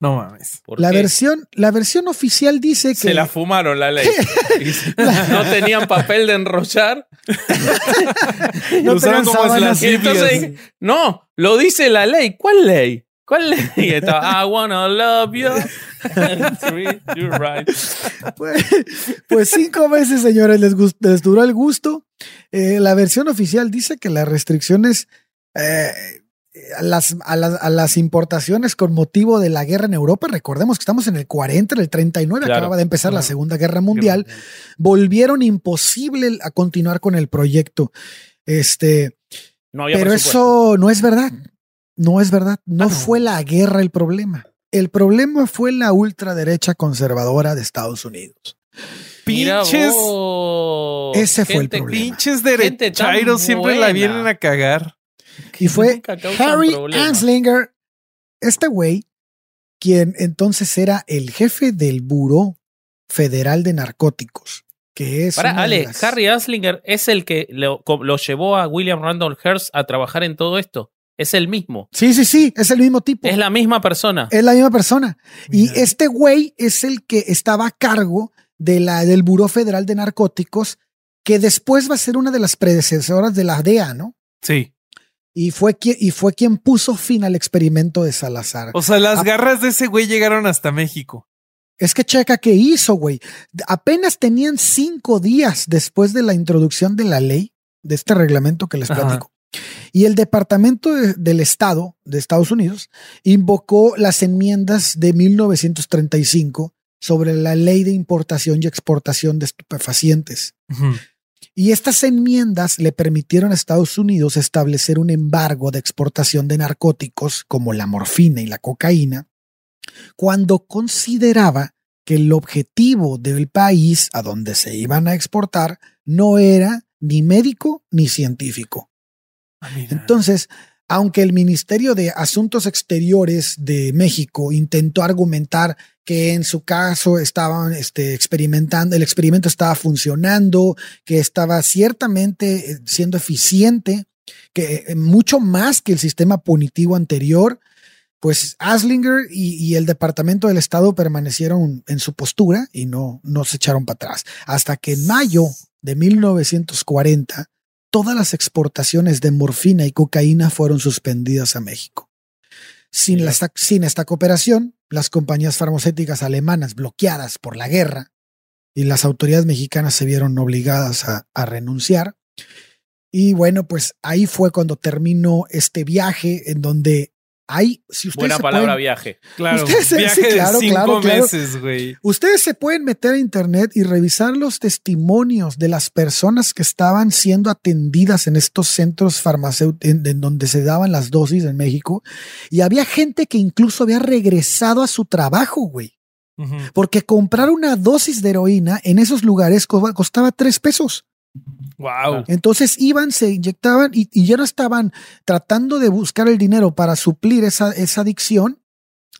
No mames. La versión, la versión oficial dice que. Se la fumaron la ley. no tenían papel de enrollar. no usaron como Entonces, no, lo dice la ley. ¿Cuál ley? ¿Cuál ley? I wanna love you. You're right. Pues, pues, cinco meses, señores, les, les duró el gusto. Eh, la versión oficial dice que las restricciones eh, a, las, a, las, importaciones con motivo de la guerra en Europa, recordemos que estamos en el 40, en el 39, acaba de empezar la Segunda Guerra Mundial, volvieron imposible a continuar con el proyecto. Este, pero eso no es verdad. No es verdad. No ah, fue la guerra el problema. El problema fue la ultraderecha conservadora de Estados Unidos pinches. Ese fue el problema. Pinches derechairos siempre la vienen a cagar. Y fue Harry Anslinger, este güey, quien entonces era el jefe del Buró Federal de Narcóticos. Que es Para, Ale, Harry Anslinger es el que lo, llevó a William Randolph Hearst a trabajar en todo esto. Es el mismo. Sí, sí, sí, es el mismo tipo. Es la misma persona. Es la misma persona. Y este güey es el que estaba a cargo de la, del Buró Federal de Narcóticos, que después va a ser una de las predecesoras de la DEA, ¿no? Sí. Y fue, quien, y fue quien puso fin al experimento de Salazar. O sea, las garras de ese güey llegaron hasta México. Es que checa qué hizo, güey. Apenas tenían cinco días después de la introducción de la ley, de este reglamento que les platico. Y el Departamento del Estado de Estados Unidos invocó las enmiendas de 1935 sobre la ley de importación y exportación de estupefacientes. Y estas enmiendas le permitieron a Estados Unidos establecer un embargo de exportación de narcóticos como la morfina y la cocaína, cuando consideraba que el objetivo del país a donde se iban a exportar no era ni médico ni científico. Ah, Entonces, aunque el Ministerio de Asuntos Exteriores de México intentó argumentar que en su caso estaban este, experimentando, el experimento estaba funcionando, que estaba ciertamente eh, siendo eficiente, que eh, mucho más que el sistema punitivo anterior, pues Aslinger y, el Departamento del Estado permanecieron en su postura y no, no se echaron para atrás. Hasta que en mayo de 1940, todas las exportaciones de morfina y cocaína fueron suspendidas a México. Sin, sin esta cooperación, las compañías farmacéuticas alemanas bloqueadas por la guerra y las autoridades mexicanas se vieron obligadas a, renunciar. Y bueno, pues ahí fue cuando terminó este viaje en donde hay, si ustedes Buena palabra viaje. Claro, ustedes, viaje de cinco meses, güey. Ustedes se pueden meter a internet y revisar los testimonios de las personas que estaban siendo atendidas en estos centros farmacéuticos en, donde se daban las dosis en México. Y había gente que incluso había regresado a su trabajo, güey. Porque comprar una dosis de heroína en esos lugares costaba tres pesos. Wow. Entonces iban, se inyectaban y, ya no estaban tratando de buscar el dinero para suplir esa, esa adicción,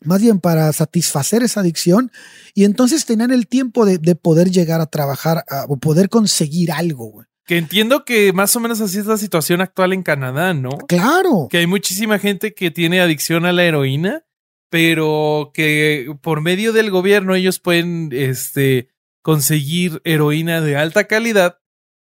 más bien para satisfacer esa adicción, y entonces tenían el tiempo de, poder llegar a trabajar o poder conseguir algo. Que entiendo que más o menos así es la situación actual en Canadá, ¿no? Claro. Que hay muchísima gente que tiene adicción a la heroína pero que por medio del gobierno ellos pueden este, conseguir heroína de alta calidad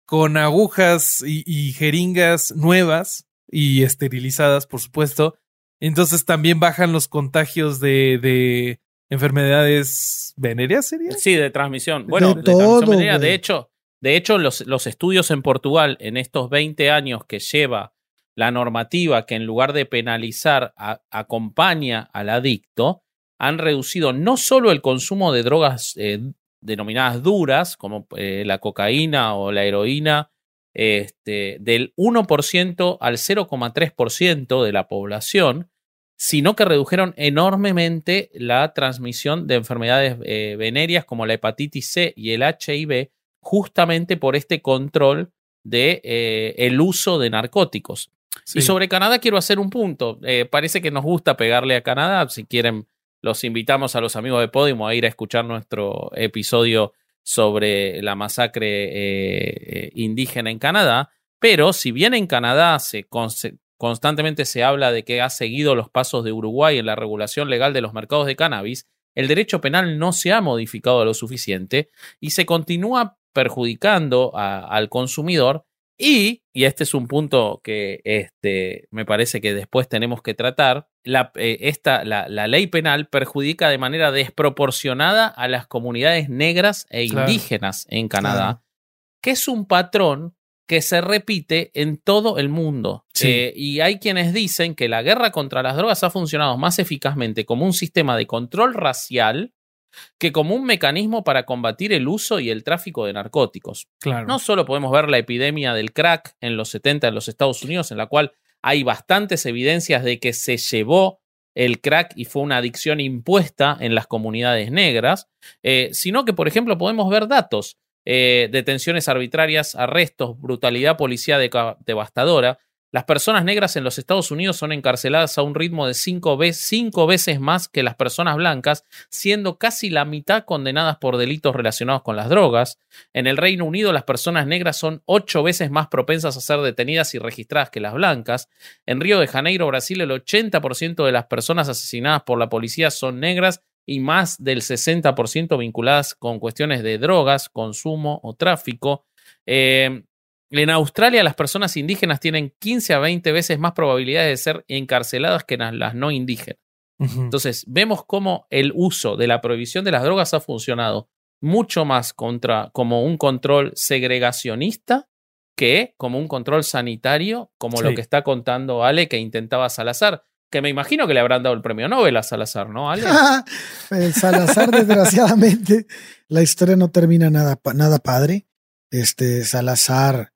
con agujas y, jeringas nuevas y esterilizadas, por supuesto. Entonces también bajan los contagios de, de enfermedades venéreas, ¿sería? Sí, de transmisión. Bueno, de, transmisión De hecho, de hecho los, los estudios en Portugal en estos 20 años que lleva la normativa que en lugar de penalizar acompaña al adicto, han reducido no solo el consumo de drogas eh, denominadas duras, como eh, la cocaína o la heroína, este, del 1% al 0,3% de la población, sino que redujeron enormemente la transmisión de enfermedades eh, venéreas como la hepatitis C y el HIV, justamente por este control de el uso de narcóticos. Y sobre Canadá quiero hacer un punto. Eh, parece que nos gusta pegarle a Canadá. Si quieren, los invitamos a los amigos de Podimo a ir a escuchar nuestro episodio sobre la masacre eh, eh, indígena en Canadá. Pero si bien en Canadá se, constantemente se habla de que ha seguido los pasos de Uruguay en la regulación legal de los mercados de cannabis, el derecho penal no se ha modificado lo suficiente y se continúa perjudicando al consumidor y, y este es un punto que este, me parece que después tenemos que tratar, la, eh, esta, la, la, ley penal perjudica de manera desproporcionada a las comunidades negras e indígenas en Canadá, que es un patrón que se repite en todo el mundo. Eh, y hay quienes dicen que la guerra contra las drogas ha funcionado más eficazmente como un sistema de control racial que como un mecanismo para combatir el uso y el tráfico de narcóticos. Claro. No solo podemos ver la epidemia del crack en los 70 en los Estados Unidos, en la cual hay bastantes evidencias de que se llevó el crack y fue una adicción impuesta en las comunidades negras, eh, sino que, por ejemplo, podemos ver datos, eh, detenciones arbitrarias, arrestos, brutalidad policial devastadora, las personas negras en los Estados Unidos son encarceladas a un ritmo de cinco, veces más que las personas blancas, siendo casi la mitad condenadas por delitos relacionados con las drogas. En el Reino Unido, las personas negras son ocho veces más propensas a ser detenidas y registradas que las blancas. En Río de Janeiro, Brasil, el 80% de las personas asesinadas por la policía son negras y más del 60% vinculadas con cuestiones de drogas, consumo o tráfico. Eh, en Australia las personas indígenas tienen 15 a 20 veces más probabilidades de ser encarceladas que las no indígenas. Entonces, vemos cómo el uso de la prohibición de las drogas ha funcionado mucho más contra como un control segregacionista que como un control sanitario, como lo que está contando Ale que intentaba Salazar, que me imagino que le habrán dado el premio Nobel a Salazar, ¿no, Ale? Salazar, desgraciadamente, la historia no termina nada, nada padre. Este, Salazar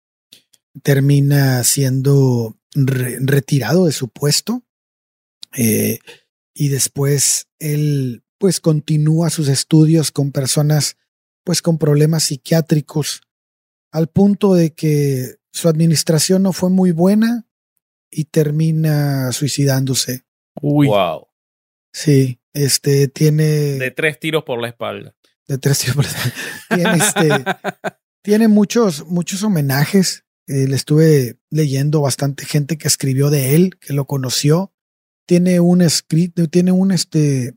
termina siendo retirado de su puesto eh, y después él pues continúa sus estudios con personas pues con problemas psiquiátricos al punto de que su administración no fue muy buena y termina suicidándose. Uy. Wow. Sí, este tiene. De tres tiros por la espalda. De tres tiros por la espalda. tiene, este, tiene muchos, muchos homenajes. Eh, le estuve leyendo bastante gente que escribió de él, que lo conoció. Tiene un escrito, tiene un este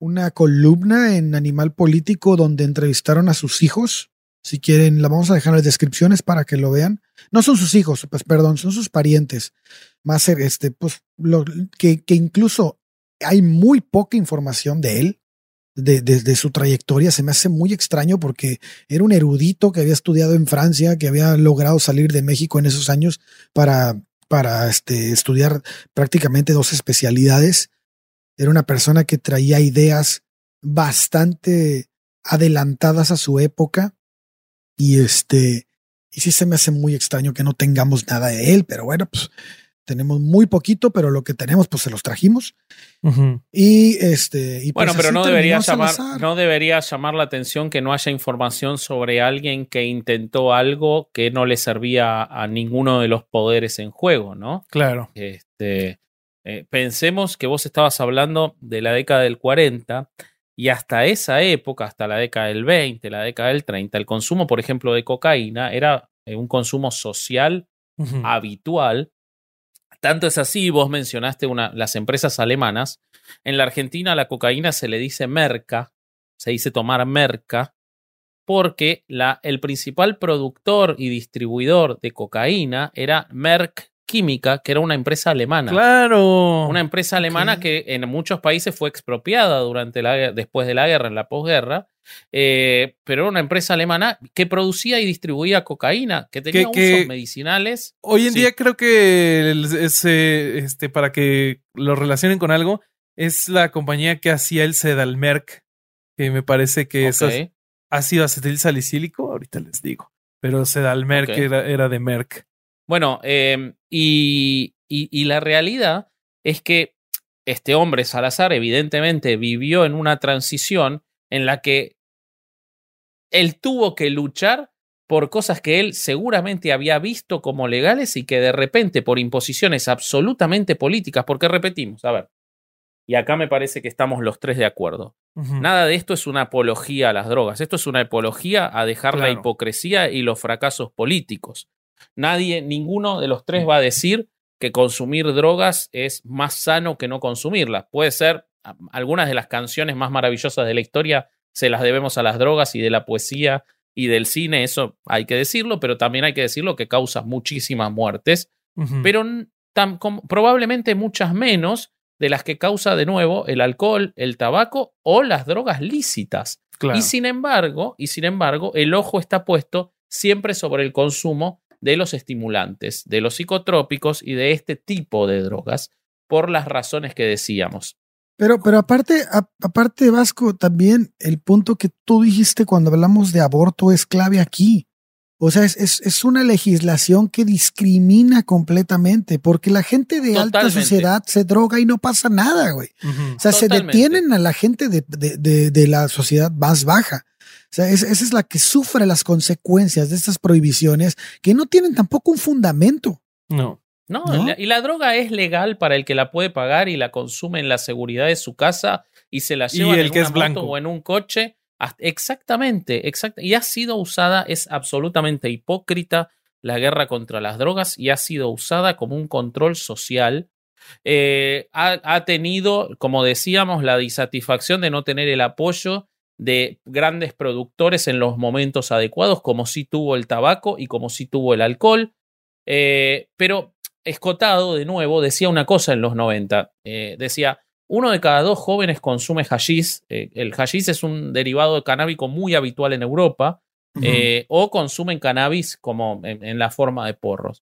una columna en Animal Político donde entrevistaron a sus hijos. Si quieren, la vamos a dejar en las descripciones para que lo vean. No son sus hijos, pues perdón, son sus parientes. Más este, pues, lo, que, que incluso hay muy poca información de él de, su trayectoria se me hace muy extraño porque era un erudito que había estudiado en Francia, que había logrado salir de México en esos años para, para este, estudiar prácticamente dos especialidades. Era una persona que traía ideas bastante adelantadas a su época y este, y sí se me hace muy extraño que no tengamos nada de él, pero bueno, pues tenemos muy poquito, pero lo que tenemos, pues se los trajimos. Y este. Y pues, bueno, pero no debería, llamar, no debería llamar la atención que no haya información sobre alguien que intentó algo que no le servía a ninguno de los poderes en juego, ¿no? Claro. Este, eh, pensemos que vos estabas hablando de la década del 40 y hasta esa época, hasta la década del 20, la década del 30, el consumo, por ejemplo, de cocaína era eh, un consumo social habitual Tanto es así, vos mencionaste una, las empresas alemanas. En la Argentina la cocaína se le dice merca, se dice tomar merca, porque la, el principal productor y distribuidor de cocaína era Merck Química, que era una empresa alemana. Claro. Una empresa alemana que en muchos países fue expropiada durante la, después de la guerra, en la posguerra, eh, pero era una empresa alemana que producía y distribuía cocaína, que tenía usos medicinales. Hoy en día creo que este, para que lo relacionen con algo, es la compañía que hacía el Sedalmerc, que me parece que es ácido acetil salicílico, ahorita les digo, pero Sedalmerc era, era de Merck. Bueno, em, y, la realidad es que este hombre, Salazar, evidentemente vivió en una transición en la que él tuvo que luchar por cosas que él seguramente había visto como legales y que de repente por imposiciones absolutamente políticas, porque repetimos, a ver, y acá me parece que estamos los tres de acuerdo. Nada de esto es una apología a las drogas, esto es una apología a dejar la hipocresía y los fracasos políticos. Nadie, ninguno de los tres va a decir que consumir drogas es más sano que no consumirlas. Puede ser, algunas de las canciones más maravillosas de la historia se las debemos a las drogas y de la poesía y del cine, eso hay que decirlo, pero también hay que decirlo que causa muchísimas muertes, pero probablemente muchas menos de las que causa de nuevo el alcohol, el tabaco o las drogas lícitas. Y sin embargo, y sin embargo, el ojo está puesto siempre sobre el consumo de los estimulantes, de los psicotrópicos y de este tipo de drogas, por las razones que decíamos. Pero, pero aparte, aparte, Vasco, también el punto que tú dijiste cuando hablamos de aborto es clave aquí. O sea, es, es, una legislación que discrimina completamente, porque la gente de alta sociedad se droga y no pasa nada, güey. O sea, se detienen a la gente de, de, de la sociedad más baja. O sea, esa es la que sufre las consecuencias de estas prohibiciones que no tienen tampoco un fundamento. No. No, y la droga es legal para el que la puede pagar y la consume en la seguridad de su casa y se la lleva en una moto o en un coche. Exactamente, exacto. Y ha sido usada, es absolutamente hipócrita la guerra contra las drogas y ha sido usada como un control social. Eh, ha, ha, tenido, como decíamos, la disatisfacción de no tener el apoyo de grandes productores en los momentos adecuados, como sí tuvo el tabaco y como sí tuvo el alcohol. Eh, pero Escotado, de nuevo, decía una cosa en los 90. Eh, decía, uno de cada dos jóvenes consume hashish. Eh, el hashish es un derivado de canábico muy habitual en Europa. o consumen cannabis como en, la forma de porros.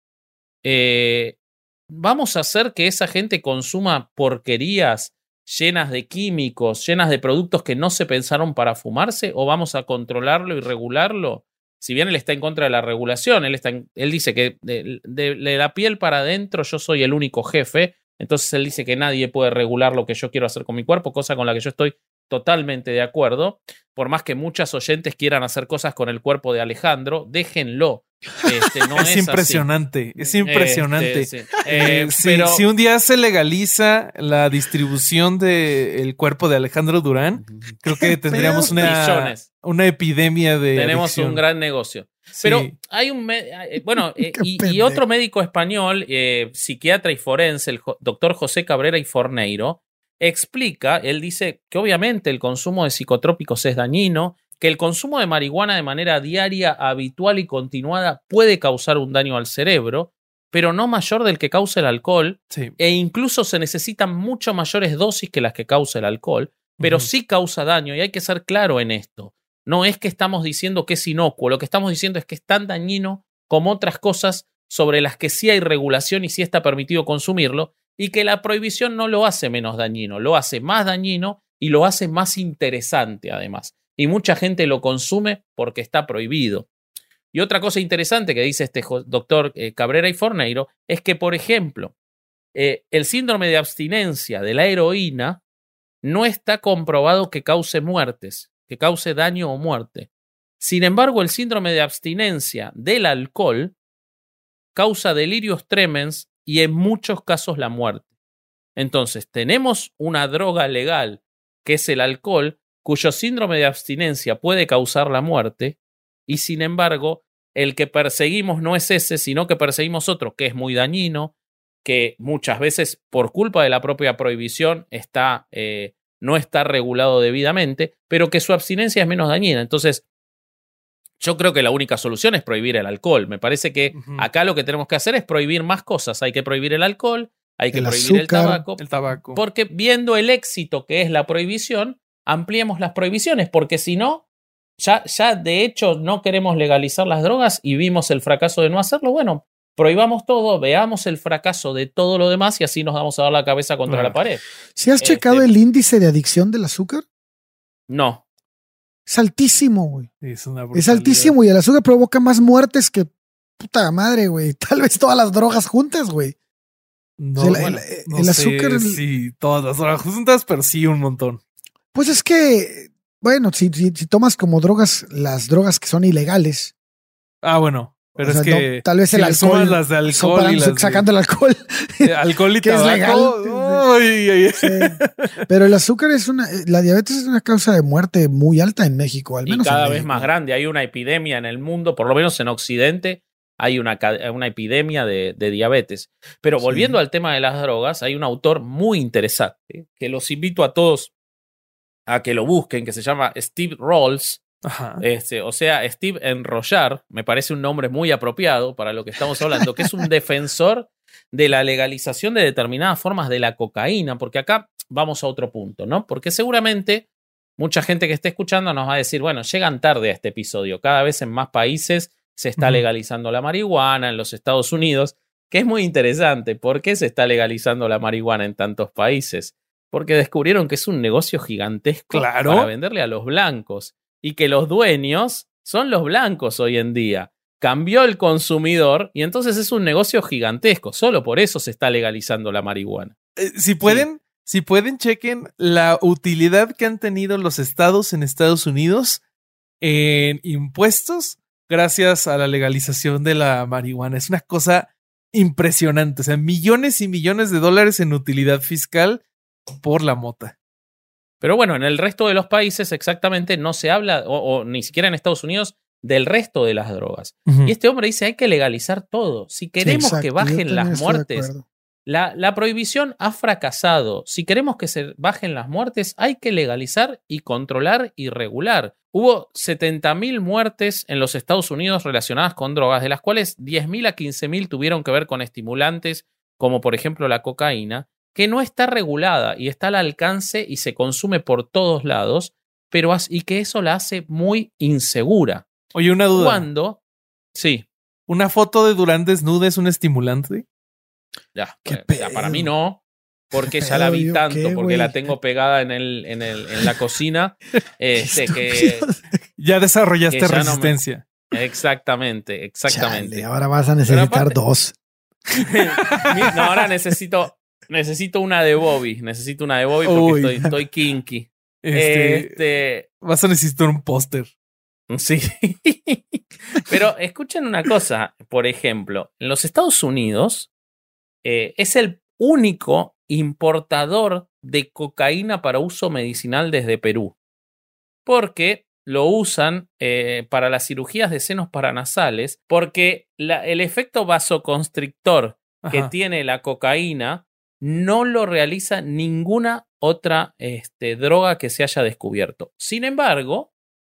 vamos a hacer que esa gente consuma porquerías llenas de químicos, llenas de productos que no se pensaron para fumarse, o vamos a controlarlo y regularlo? Si bien él está en contra de la regulación, él, está él dice que de, la piel para adentro yo soy el único jefe, entonces él dice que nadie puede regular lo que yo quiero hacer con mi cuerpo, cosa con la que yo estoy totalmente de acuerdo. Por más que muchas oyentes quieran hacer cosas con el cuerpo de Alejandro, déjenlo. Este, es, impresionante, es impresionante. Este, eh, si, un día se legaliza la distribución del cuerpo de Alejandro Durán, creo que tendríamos una, una epidemia de. Tenemos un gran negocio. Pero hay un. Eh, bueno, eh, y, otro médico español, psiquiatra y forense, el doctor José Cabrera y Forneiro, explica, él dice que obviamente el consumo de psicotrópicos es dañino, que el consumo de marihuana de manera diaria, habitual y continuada puede causar un daño al cerebro, pero no mayor del que causa el alcohol, e incluso se necesitan mucho mayores dosis que las que causa el alcohol, pero sí causa daño y hay que ser claro en esto. No es que estamos diciendo que es inocuo, lo que estamos diciendo es que es tan dañino como otras cosas sobre las que sí hay regulación y sí está permitido consumirlo, y que la prohibición no lo hace menos dañino, lo hace más dañino y lo hace más interesante además. Y mucha gente lo consume porque está prohibido. Y otra cosa interesante que dice este doctor eh, Cabrera y Forneiro es que, por ejemplo, eh, el síndrome de abstinencia de la heroína no está comprobado que cause muertes, que cause daño o muerte. Sin embargo, el síndrome de abstinencia del alcohol causa delirios tremens y en muchos casos la muerte. Entonces, tenemos una droga legal, que es el alcohol, cuyo síndrome de abstinencia puede causar la muerte, y sin embargo, el que perseguimos no es ese, sino que perseguimos otro, que es muy dañino, que muchas veces por culpa de la propia prohibición está, eh, no está regulado debidamente, pero que su abstinencia es menos dañina. Entonces, yo creo que la única solución es prohibir el alcohol. Me parece que acá lo que tenemos que hacer es prohibir más cosas. Hay que prohibir el alcohol, hay que prohibir el, tabaco, el tabaco. Porque viendo el éxito que es la prohibición, ampliemos las prohibiciones, porque si no, ya, ya de hecho no queremos legalizar las drogas y vimos el fracaso de no hacerlo. Bueno, prohibamos todo, veamos el fracaso de todo lo demás y así nos vamos a dar la cabeza contra la pared. ¿Si has checado este el índice de adicción del azúcar? No. Es altísimo, güey. Es, altísimo y el azúcar provoca más muertes que puta madre, güey. Tal vez todas las drogas juntas, güey. No, el, azúcar. Sí, todas las drogas juntas, pero sí un montón. Pues es que, bueno, si, si, si tomas como drogas las drogas que son ilegales. Ah, bueno. Pero es que tal vez el alcohol, las de alcohol y sacando el alcohol, eh, alcohol y tabaco. Pero el azúcar es una, la diabetes es una causa de muerte muy alta en México, al menos. Y cada vez más grande. Hay una epidemia en el mundo, por lo menos en Occidente, hay una, una epidemia de, diabetes. Pero volviendo al tema de las drogas, hay un autor muy interesante que los invito a todos a que lo busquen, que se llama Steve Rawls este, o sea, Steve Enrollar me parece un nombre muy apropiado para lo que estamos hablando, que es un defensor de la legalización de determinadas formas de la cocaína, porque acá vamos a otro punto, ¿no? Porque seguramente mucha gente que esté escuchando nos va a decir, bueno, llegan tarde a este episodio, cada vez en más países se está legalizando la marihuana, en los Estados Unidos, que es muy interesante, ¿por qué se está legalizando la marihuana en tantos países? Porque descubrieron que es un negocio gigantesco para venderle a los blancos y que los dueños son los blancos hoy en día. Cambió el consumidor y entonces es un negocio gigantesco. Solo por eso se está legalizando la marihuana. Eh, si pueden, si pueden, chequen la utilidad que han tenido los estados en Estados Unidos en impuestos gracias a la legalización de la marihuana. Es una cosa impresionante. O sea, millones y millones de dólares en utilidad fiscal por la mota. Pero bueno, en el resto de los países exactamente no se habla, o, ni siquiera en Estados Unidos, del resto de las drogas. Y este hombre dice, hay que legalizar todo. Si queremos que bajen las muertes, la, la, prohibición ha fracasado. Si queremos que se bajen las muertes, hay que legalizar y controlar y regular. Hubo 70.000 muertes en los Estados Unidos relacionadas con drogas, de las cuales 10.000 a 15.000 tuvieron que ver con estimulantes, como por ejemplo la cocaína, que no está regulada y está al alcance y se consume por todos lados, pero y que eso la hace muy insegura. Oye, una duda. ¿Cuándo? Sí. ¿Una foto de Durán desnuda es un estimulante? Ya, pues, para mí no, porque ya la vi tanto, porque la tengo pegada en, el, en, el, en la cocina. Este, que, ya desarrollaste resistencia. exactamente, exactamente. ahora vas a necesitar dos. no, ahora necesito Necesito una de Bobby. Necesito una de Bobby porque estoy, kinky. Este, este, vas a necesitar un póster. Sí. Pero escuchen una cosa. Por ejemplo, en los Estados Unidos eh, es el único importador de cocaína para uso medicinal desde Perú. Porque lo usan eh, para las cirugías de senos paranasales, porque el efecto vasoconstrictor que tiene la cocaína no lo realiza ninguna otra este, droga que se haya descubierto. Sin embargo,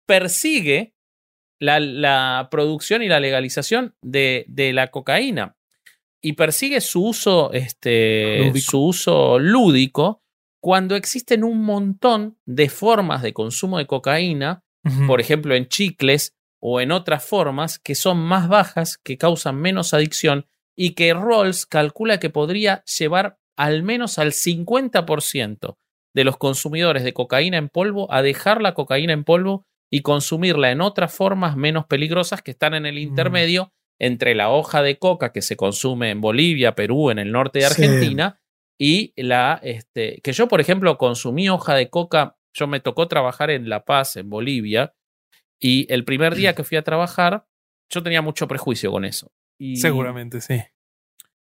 persigue la, producción y la legalización de, la cocaína y persigue su uso, este, su uso lúdico cuando existen un montón de formas de consumo de cocaína, por ejemplo en chicles o en otras formas que son más bajas, que causan menos adicción y que Rawls calcula que podría llevar al menos al 50% de los consumidores de cocaína en polvo a dejar la cocaína en polvo y consumirla en otras formas menos peligrosas que están en el mm. intermedio entre la hoja de coca que se consume en Bolivia, Perú, en el norte de Argentina y la este que yo por ejemplo consumí hoja de coca, yo me tocó trabajar en La Paz, en Bolivia, y el primer día que fui a trabajar yo tenía mucho prejuicio con eso. Seguramente, sí.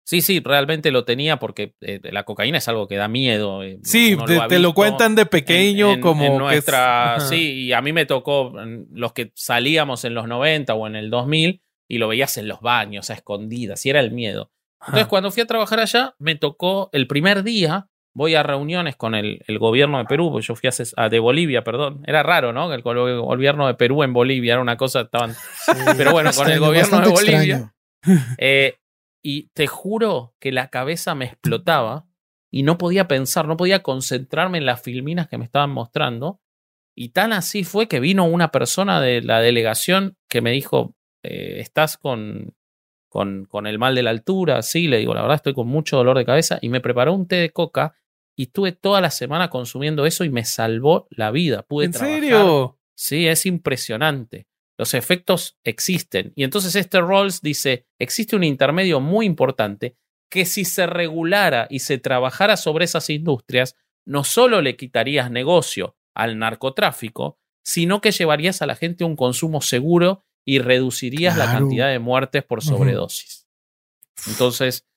Sí, sí, realmente lo tenía porque eh, la cocaína es algo que da miedo. Eh, sí, te, lo cuentan de pequeño como nuestra, sí, y a mí me tocó los que salíamos en los 90 o en el 2000 y lo veías en los baños a escondidas y era el miedo. Entonces, cuando fui a trabajar allá, me tocó el primer día, voy a reuniones con el, gobierno de Perú, porque yo fui a, de Bolivia, perdón. Era raro, ¿no? El, gobierno de Perú en Bolivia era una cosa, estaban... Pero bueno, con el gobierno de Bolivia. Eh, y te juro que la cabeza me explotaba y no podía pensar, no podía concentrarme en las filminas que me estaban mostrando. Y tan así fue que vino una persona de la delegación que me dijo, eh, ¿estás con, con, con, el mal de la altura? Sí, le digo, la verdad estoy con mucho dolor de cabeza y me preparó un té de coca y estuve toda la semana consumiendo eso y me salvó la vida. Pude ¿En serio? Sí, es impresionante. Los efectos existen. Y entonces este Rawls dice, existe un intermedio muy importante que si se regulara y se trabajara sobre esas industrias, no solo le quitarías negocio al narcotráfico, sino que llevarías a la gente a un consumo seguro y reducirías la cantidad de muertes por sobredosis. Entonces,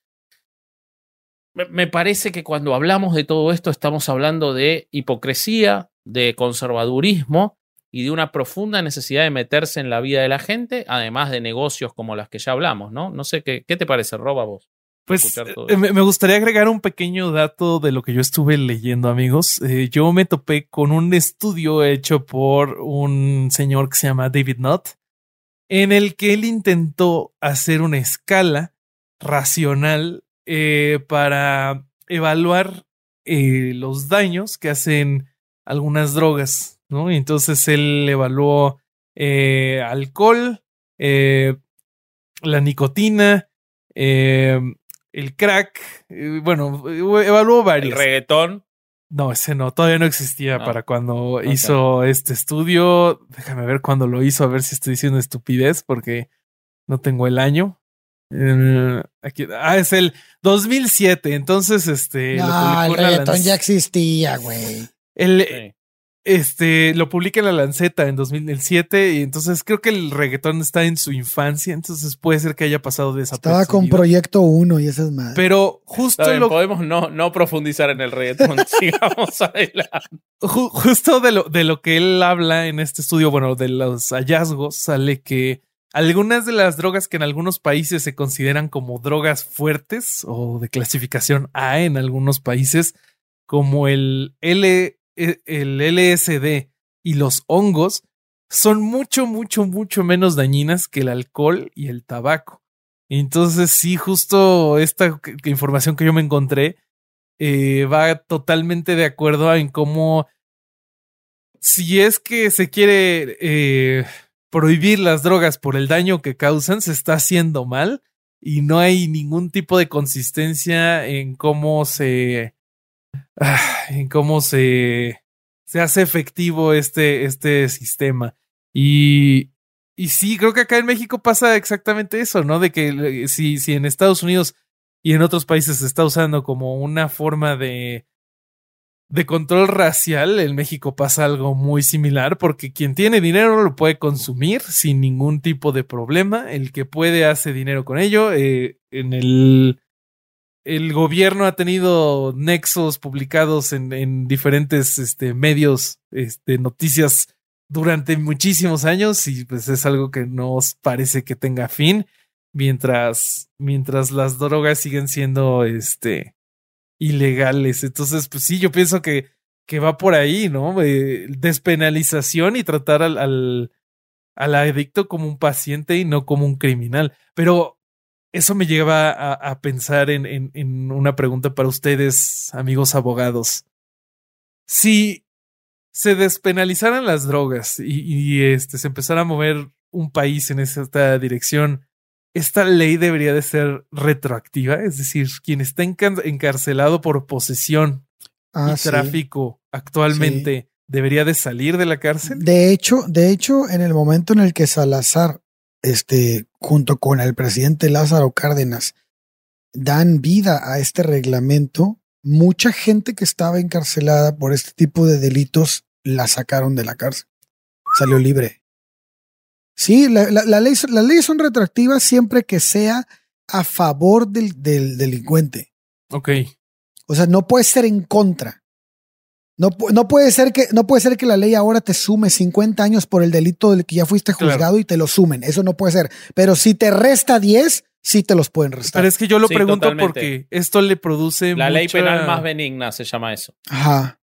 me parece que cuando hablamos de todo esto estamos hablando de hipocresía, de conservadurismo y de una profunda necesidad de meterse en la vida de la gente, además de negocios como las que ya hablamos, ¿no? No sé qué, qué te parece, Roba, vos. Pues eh, me gustaría agregar un pequeño dato de lo que yo estuve leyendo, amigos. Eh, yo me topé con un estudio hecho por un señor que se llama David Nutt, en el que él intentó hacer una escala racional eh, para evaluar los daños que hacen algunas drogas, ¿no? Y entonces él evaluó alcohol, la nicotina, el crack, eh, bueno, evaluó varios. El reggaetón. No, ese no, todavía no existía para cuando hizo este estudio. Déjame ver cuándo lo hizo, a ver si estoy diciendo estupidez, porque no tengo el año. aquí, ah, es el 2007, entonces este. No, el reggaetón ya existía, güey. El, este, lo publica en la Lanceta en 2007 y entonces creo que el reggaetón está en su infancia, entonces puede ser que haya pasado de esa Estaba con Proyecto 1 y esas más. Pero justo lo... Podemos no, no profundizar en el reggaetón, sigamos adelante. justo de lo, de lo que él habla en este estudio, bueno, de los hallazgos, sale que algunas de las drogas que en algunos países se consideran como drogas fuertes o de clasificación A en algunos países, como el L el LSD y los hongos son mucho, mucho, mucho menos dañinas que el alcohol y el tabaco. Entonces, sí, justo esta información que yo me encontré eh, va totalmente de acuerdo en cómo, si es que se quiere eh, prohibir las drogas por el daño que causan, se está haciendo mal y no hay ningún tipo de consistencia en cómo se en cómo se, se hace efectivo este, este sistema. Y, y sí, creo que acá en México pasa exactamente eso, ¿no? De que si, si en Estados Unidos y en otros países se está usando como una forma de, de control racial, en México pasa algo muy similar porque quien tiene dinero lo puede consumir sin ningún tipo de problema, el que puede hace dinero con ello. Eh, en el el gobierno ha tenido nexos publicados en, diferentes este, medios este, noticias durante muchísimos años y pues es algo que no parece que tenga fin mientras, mientras las drogas siguen siendo este, ilegales. Entonces, pues sí, yo pienso que, que va por ahí, ¿no? Eh, despenalización y tratar al, al, al adicto como un paciente y no como un criminal. Pero eso me lleva a, pensar en, una pregunta para ustedes, amigos abogados. Si se despenalizaran las drogas y, este, se empezara a mover un país en esta dirección, esta ley debería de ser retroactiva, es decir, quien está encarcelado por posesión y ah, tráfico actualmente debería de salir de la cárcel. De hecho, de hecho, en el momento en el que Salazar este, junto con el presidente Lázaro Cárdenas, dan vida a este reglamento, mucha gente que estaba encarcelada por este tipo de delitos la sacaron de la cárcel. Salió libre. Sí, la, ley, las leyes son retroactivas siempre que sea a favor del, del delincuente. Ok. O sea, no puede ser en contra. No, no, puede ser que, no puede ser que la ley ahora te sume 50 años por el delito del que ya fuiste juzgado y te lo sumen. Eso no puede ser. Pero si te resta 10, sí te los pueden restar. Pero es que yo lo pregunto porque esto le produce. La ley penal más benigna se llama eso. Ajá.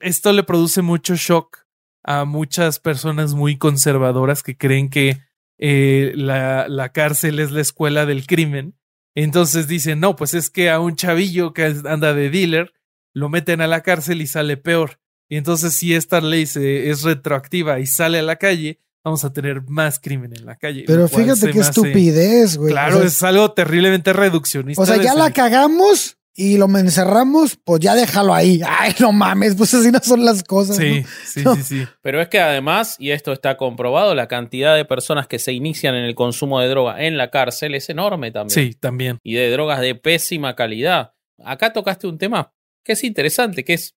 Esto le produce mucho shock a muchas personas muy conservadoras que creen que eh, la, la cárcel es la escuela del crimen. Entonces dicen, no, pues es que a un chavillo que anda de dealer lo meten a la cárcel y sale peor. Y entonces si esta ley se, es retroactiva y sale a la calle, vamos a tener más crimen en la calle. Pero fíjate qué estupidez, güey. Claro, es algo terriblemente reduccionista. O sea, ya la cagamos y lo encerramos, pues ya déjalo ahí. Ay, no mames, pues así no son las cosas. Sí, sí, sí, sí. Pero es que además, y esto está comprobado, la cantidad de personas que se inician en el consumo de droga en la cárcel es enorme también. Sí, también. Y de drogas de pésima calidad. Acá tocaste un tema que es interesante, que es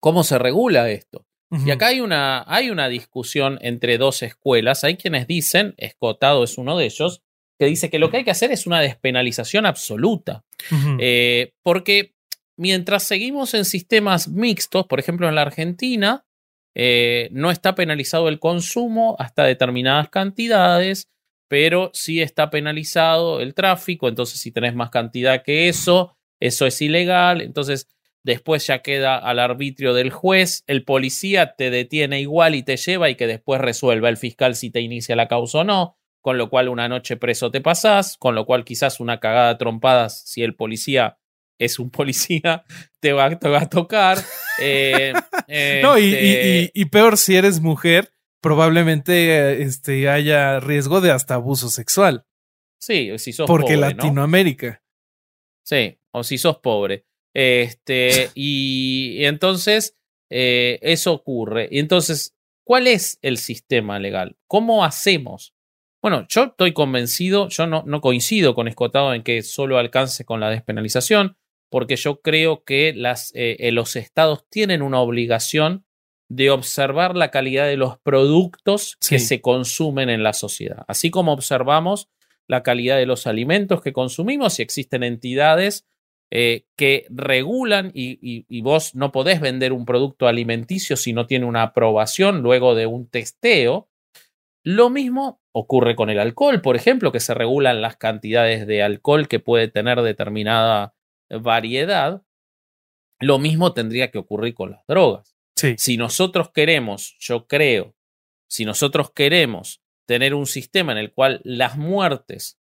cómo se regula esto. Y acá hay una, hay una discusión entre dos escuelas. Hay quienes dicen, Escotado es uno de ellos, que dice que lo que hay que hacer es una despenalización absoluta. Eh, porque mientras seguimos en sistemas mixtos, por ejemplo en la Argentina, eh, no está penalizado el consumo hasta determinadas cantidades, pero sí está penalizado el tráfico, entonces si tenés más cantidad que eso, eso es ilegal, entonces después ya queda al arbitrio del juez, el policía te detiene igual y te lleva y que después resuelva el fiscal si te inicia la causa o no con lo cual una noche preso te pasás, con lo cual quizás una cagada trompadas, si el policía es un policía, te va, a tocar. Eh, no, este y, peor si eres mujer, probablemente este, haya riesgo de hasta abuso sexual. Sí, si sos Porque Latinoamérica. Sí, o si sos pobre. Este, y, entonces eh, eso ocurre. Y entonces, ¿cuál es el sistema legal? ¿Cómo hacemos bueno, yo estoy convencido, yo no, no coincido con Escotado en que solo alcance con la despenalización, porque yo creo que las, eh, eh, los estados tienen una obligación de observar la calidad de los productos que se consumen en la sociedad. Así como observamos la calidad de los alimentos que consumimos y existen entidades eh, que regulan y, y, vos no podés vender un producto alimenticio si no tiene una aprobación luego de un testeo. Lo mismo ocurre con el alcohol, por ejemplo, que se regulan las cantidades de alcohol que puede tener determinada variedad. Lo mismo tendría que ocurrir con las drogas. Si nosotros queremos, yo creo, si nosotros queremos tener un sistema en el cual las muertes,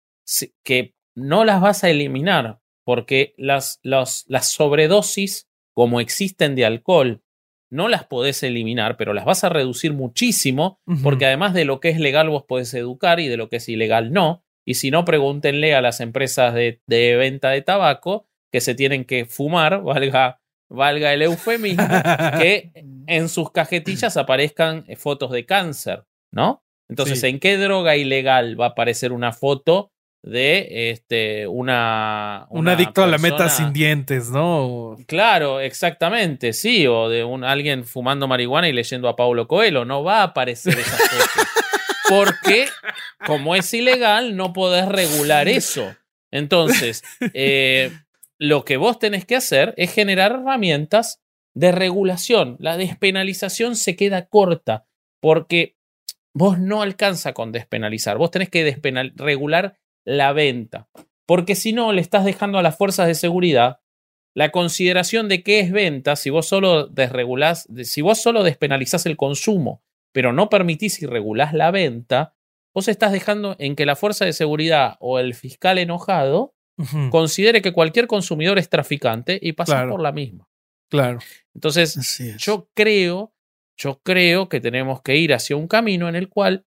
que no las vas a eliminar, porque las, las sobredosis, como existen de alcohol, no las podés eliminar, pero las vas a reducir muchísimo, porque además de lo que es legal vos podés educar y de lo que es ilegal no. Y si no, pregúntenle a las empresas de, venta de tabaco que se tienen que fumar, valga, valga el eufemismo, que en sus cajetillas aparezcan fotos de cáncer, ¿no? Entonces, ¿en qué droga ilegal va a aparecer una foto de este, una, un adicto a la meta sin dientes, ¿no? Claro, exactamente, sí, o de un, alguien fumando marihuana y leyendo a Paulo Coelho, no va a aparecer esa foto. Porque como es ilegal, no podés regular eso. Entonces, eh, lo que vos tenés que hacer es generar herramientas de regulación. La despenalización se queda corta porque vos no alcanza con despenalizar. Vos tenés que despenal regular la venta. Porque si no, le estás dejando a las fuerzas de seguridad la consideración de qué es venta si vos solo desregulás, si vos solo despenalizás el consumo, pero no permitís y regulás la venta, vos estás dejando en que la fuerza de seguridad o el fiscal enojado considere que cualquier consumidor es traficante y pasa por la misma. Claro. Entonces, yo creo, yo creo que tenemos que ir hacia un camino en el cual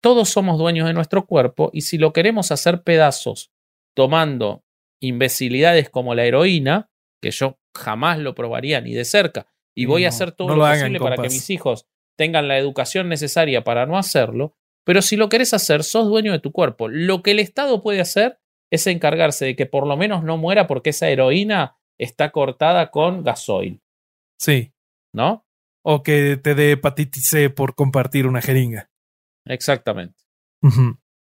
todos somos dueños de nuestro cuerpo y si lo queremos hacer pedazos tomando imbecilidades como la heroína, que yo jamás lo probaría ni de cerca, y voy a hacer todo lo, posible para que mis hijos tengan la educación necesaria para no hacerlo, pero si lo querés hacer, sos dueño de tu cuerpo. Lo que el Estado puede hacer es encargarse de que por lo menos no muera porque esa heroína está cortada con gasoil. Sí. ¿No? O que te dé hepatitis C por compartir una jeringa. Exactamente.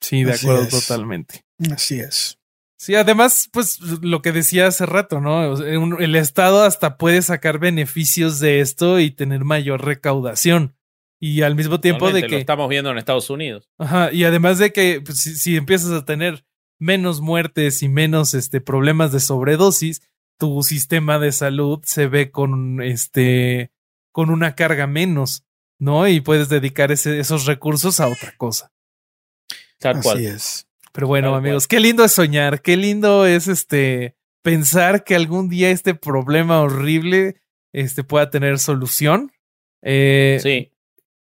Sí, de acuerdo totalmente. Así es. Sí, además, pues lo que decía hace rato, ¿no? El Estado hasta puede sacar beneficios de esto y tener mayor recaudación. Y al mismo tiempo de que. Lo estamos viendo en Estados Unidos. Ajá, y además de que pues, si, empiezas a tener menos muertes y menos este, problemas de sobredosis, tu sistema de salud se ve con este con una carga menos, ¿no? Y puedes dedicar esos recursos a otra cosa. Tal Así es. Pero bueno, amigos, qué lindo es soñar, qué lindo es este pensar que algún día este problema horrible este, pueda tener solución. Eh, sí.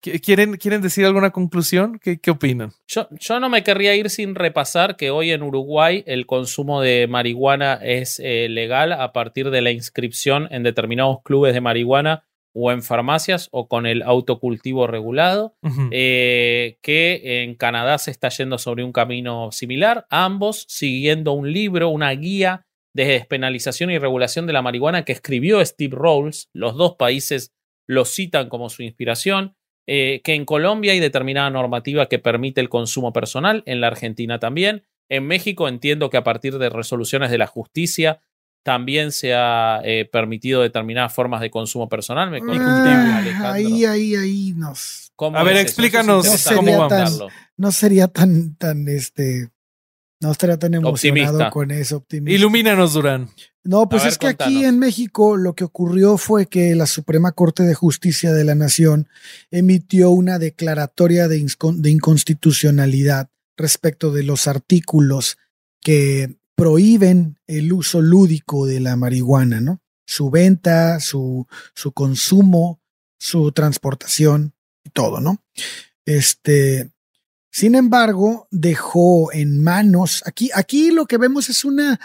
¿Quieren, ¿Quieren decir alguna conclusión? ¿Qué, qué opinan? Yo, yo, no me querría ir sin repasar que hoy en Uruguay el consumo de marihuana es eh, legal a partir de la inscripción en determinados clubes de marihuana o en farmacias o con el autocultivo regulado, eh, que en Canadá se está yendo sobre un camino similar, ambos siguiendo un libro, una guía de despenalización y regulación de la marihuana que escribió Steve Rawls, los dos países lo citan como su inspiración, eh, que en Colombia hay determinada normativa que permite el consumo personal, en la Argentina también, en México entiendo que a partir de resoluciones de la justicia también se ha eh, permitido determinadas formas de consumo personal. Me ah, ahí, ahí, ahí nos. A ver, explícanos cómo vamos a No sería tan, tan, este, no estaría tan emocionado con eso. Optimista. Ilumínanos, Durán. No, pues es que aquí en México lo que ocurrió fue que la Suprema Corte de Justicia de la Nación emitió una declaratoria de, de inconstitucionalidad respecto de los artículos que prohíben el uso lúdico de la marihuana, ¿no? Su venta, su, su consumo, su transportación y todo, ¿no? Este, sin embargo, dejó en manos, aquí, aquí lo que vemos es una,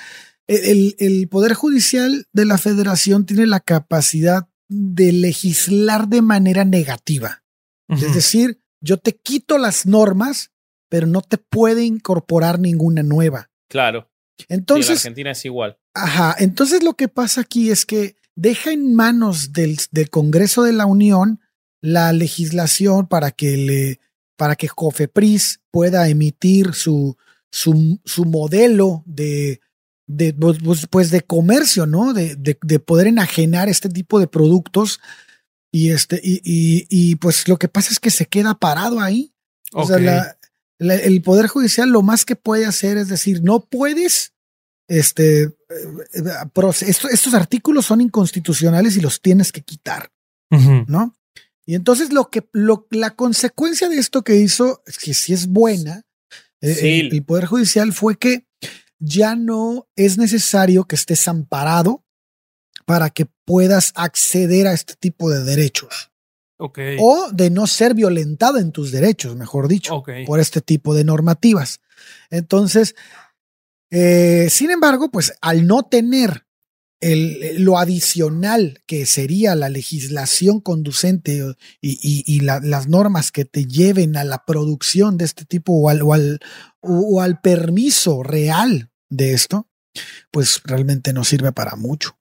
el, el Poder Judicial de la Federación tiene la capacidad de legislar de manera negativa. Es decir, yo te quito las normas, pero no te puede incorporar ninguna nueva. Claro. Entonces, Argentina es igual. Ajá, entonces lo que pasa aquí es que deja en manos del, del Congreso de la Unión la legislación para que le para que Cofepris pueda emitir su, su, su modelo de, de pues, pues, pues de comercio, ¿no? De, de, de, poder enajenar este tipo de productos. Y este, y, y, y, pues lo que pasa es que se queda parado ahí. O sea, la, el Poder Judicial lo más que puede hacer es decir, no puedes, este, eh, estos, artículos son inconstitucionales y los tienes que quitar, ¿no? Y entonces lo que, lo, la consecuencia de esto que hizo, que si es buena, eh, el, Poder Judicial fue que ya no es necesario que estés amparado para que puedas acceder a este tipo de derechos. O de no ser violentado en tus derechos, mejor dicho, por este tipo de normativas. Entonces, eh, sin embargo, pues al no tener el, lo adicional que sería la legislación conducente y, las normas que te lleven a la producción de este tipo o al, o al, o al permiso real de esto, pues realmente no sirve para mucho.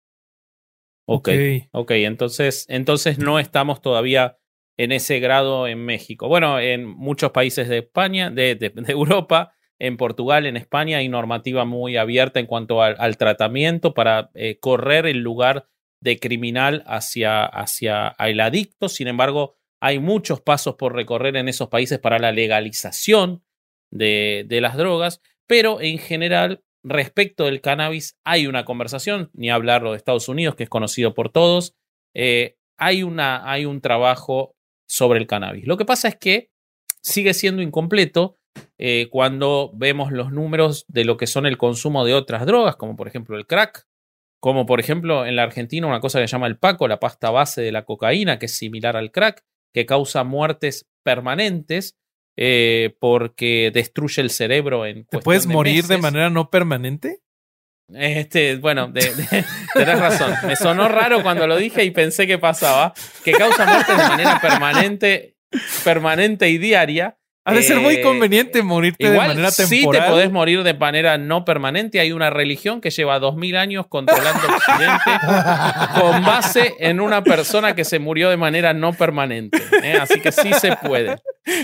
Ok, ok, entonces, entonces no estamos todavía en ese grado en México. Bueno, en muchos países de España, de, Europa, en Portugal, en España, hay normativa muy abierta en cuanto al, tratamiento para eh, correr el lugar de criminal hacia, hacia el adicto. Sin embargo, hay muchos pasos por recorrer en esos países para la legalización de, de las drogas, pero en general Respecto del cannabis, hay una conversación, ni hablarlo de Estados Unidos, que es conocido por todos. Eh, hay, una, hay un trabajo sobre el cannabis. Lo que pasa es que sigue siendo incompleto eh, cuando vemos los números de lo que son el consumo de otras drogas, como por ejemplo el crack, como por ejemplo en la Argentina una cosa que se llama el paco, la pasta base de la cocaína, que es similar al crack, que causa muertes permanentes eh, porque destruye el cerebro en ¿Te puedes morir de manera no permanente? Este, bueno, de, tenés razón. Me sonó raro cuando lo dije y pensé que pasaba. Que causa muerte de manera permanente, permanente y diaria. Ha de ser muy eh, conveniente morirte de manera temporal. Sí, te podés morir de manera no permanente. Hay una religión que lleva dos mil años controlando Occidente con base en una persona que se murió de manera no permanente. ¿eh? Así que sí se puede.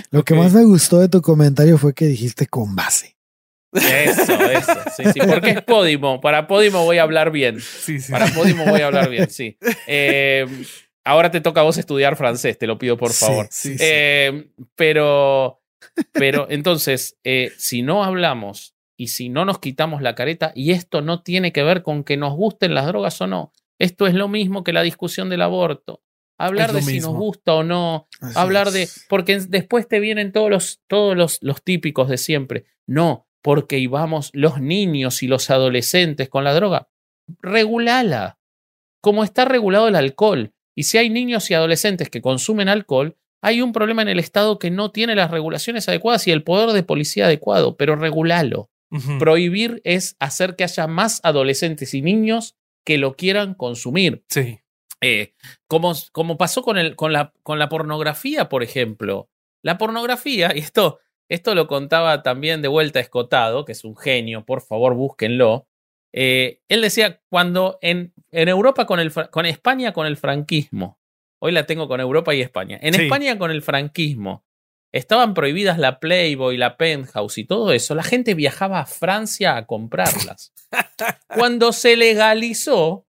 Lo que más me gustó de tu comentario fue que dijiste con base. Eso, eso, sí, sí, porque es Podimo. Para Podimo voy a hablar bien. Sí, sí. Para Podimo voy a hablar bien, sí. Eh, ahora te toca a vos estudiar francés, te lo pido por favor. Sí, pero pero entonces, eh, si no hablamos y si no nos quitamos la careta, y esto no tiene que ver con que nos gusten las drogas o no, esto es lo mismo que la discusión del aborto. Hablar de si nos gusta o no, hablar de, porque después te vienen todos los, todos los, los típicos de siempre. No, porque íbamos los niños y los adolescentes con la droga. Regulala. Como está regulado el alcohol. Y si hay niños y adolescentes que consumen alcohol, hay un problema en el Estado que no tiene las regulaciones adecuadas y el poder de policía adecuado, pero regulalo. Prohibir es hacer que haya más adolescentes y niños que lo quieran consumir. Sí. Eh, como, como, pasó con, el, con, la, con la pornografía, por ejemplo. La pornografía, y esto, esto lo contaba también de vuelta Escotado, que es un genio, por favor búsquenlo. Eh, él decía, cuando en, en Europa con, el, con España con el franquismo, hoy la tengo con Europa y España, en España con el franquismo, estaban prohibidas la Playboy, la Penthouse y todo eso, la gente viajaba a Francia a comprarlas. Cuando se legalizó,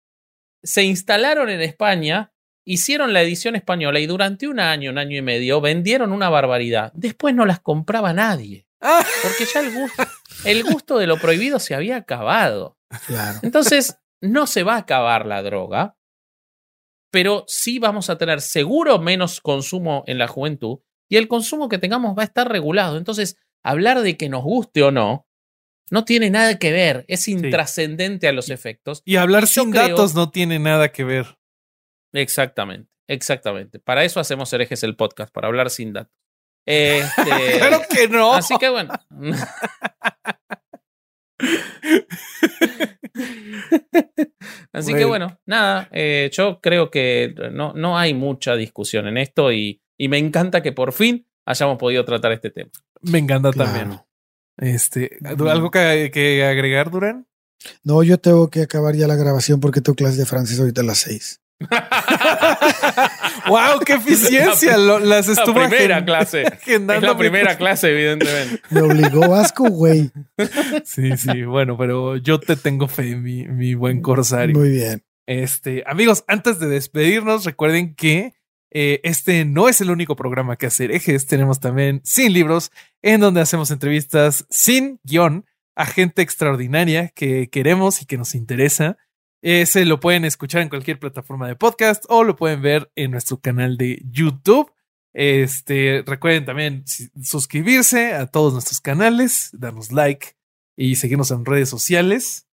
se instalaron en España, hicieron la edición española y durante un año, un año y medio, vendieron una barbaridad. Después no las compraba nadie. Porque ya el gusto, el gusto de lo prohibido se había acabado. Entonces, no se va a acabar la droga, pero sí vamos a tener seguro menos consumo en la juventud y el consumo que tengamos va a estar regulado. Entonces, hablar de que nos guste o no, no tiene nada que ver, es intrascendente a los efectos. Y hablar sin datos no tiene nada que ver. Exactamente, exactamente. Para eso hacemos herejes el podcast, para hablar sin datos. Este, claro que no. Así que bueno. Así que bueno, nada, eh, yo creo que no, no hay mucha discusión en esto y y me encanta que por fin hayamos podido tratar este tema. Me encanta también. Este, ¿Algo que, agregar, Durán? No, yo tengo que acabar ya la grabación porque tengo clase de francés ahorita a las seis. ¡Wow! ¡Qué eficiencia! las estuvo la primera clase. Es la primera clase, evidentemente. Me obligó Vasco, güey. Sí, sí. Bueno, pero yo te tengo fe, mi, mi buen corsario. Muy bien. Este, amigos, antes de despedirnos, recuerden que eh, este no es el único programa que hacer ejes. Tenemos también Sin Libros, en donde hacemos entrevistas sin guion a gente extraordinaria que queremos y que nos interesa. Ese lo pueden escuchar en cualquier plataforma de podcast o lo pueden ver en nuestro canal de YouTube. Este, recuerden también suscribirse a todos nuestros canales, darnos like y seguirnos en redes sociales.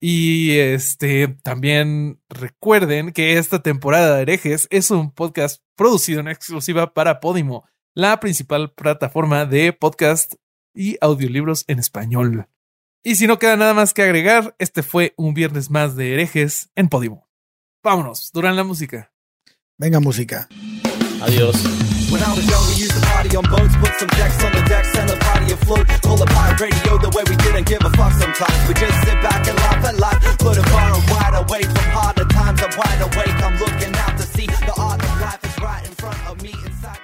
Y este también recuerden que esta temporada de herejes es un podcast producido en exclusiva para Podimo, la principal plataforma de podcast y audiolibros en español. Y si no queda nada más que agregar, este fue un viernes más de herejes en Podimo. Vámonos, duran la música. Venga, música. Adiós. When I was young, we used to party on boats, put some decks on the decks and the party afloat. Call the pirate radio the way we didn't give a fuck sometimes. We just sit back and laugh at life, put it far and wide away from harder times. I'm wide awake, I'm looking out to see the art of life is right in front of me inside your smiling face.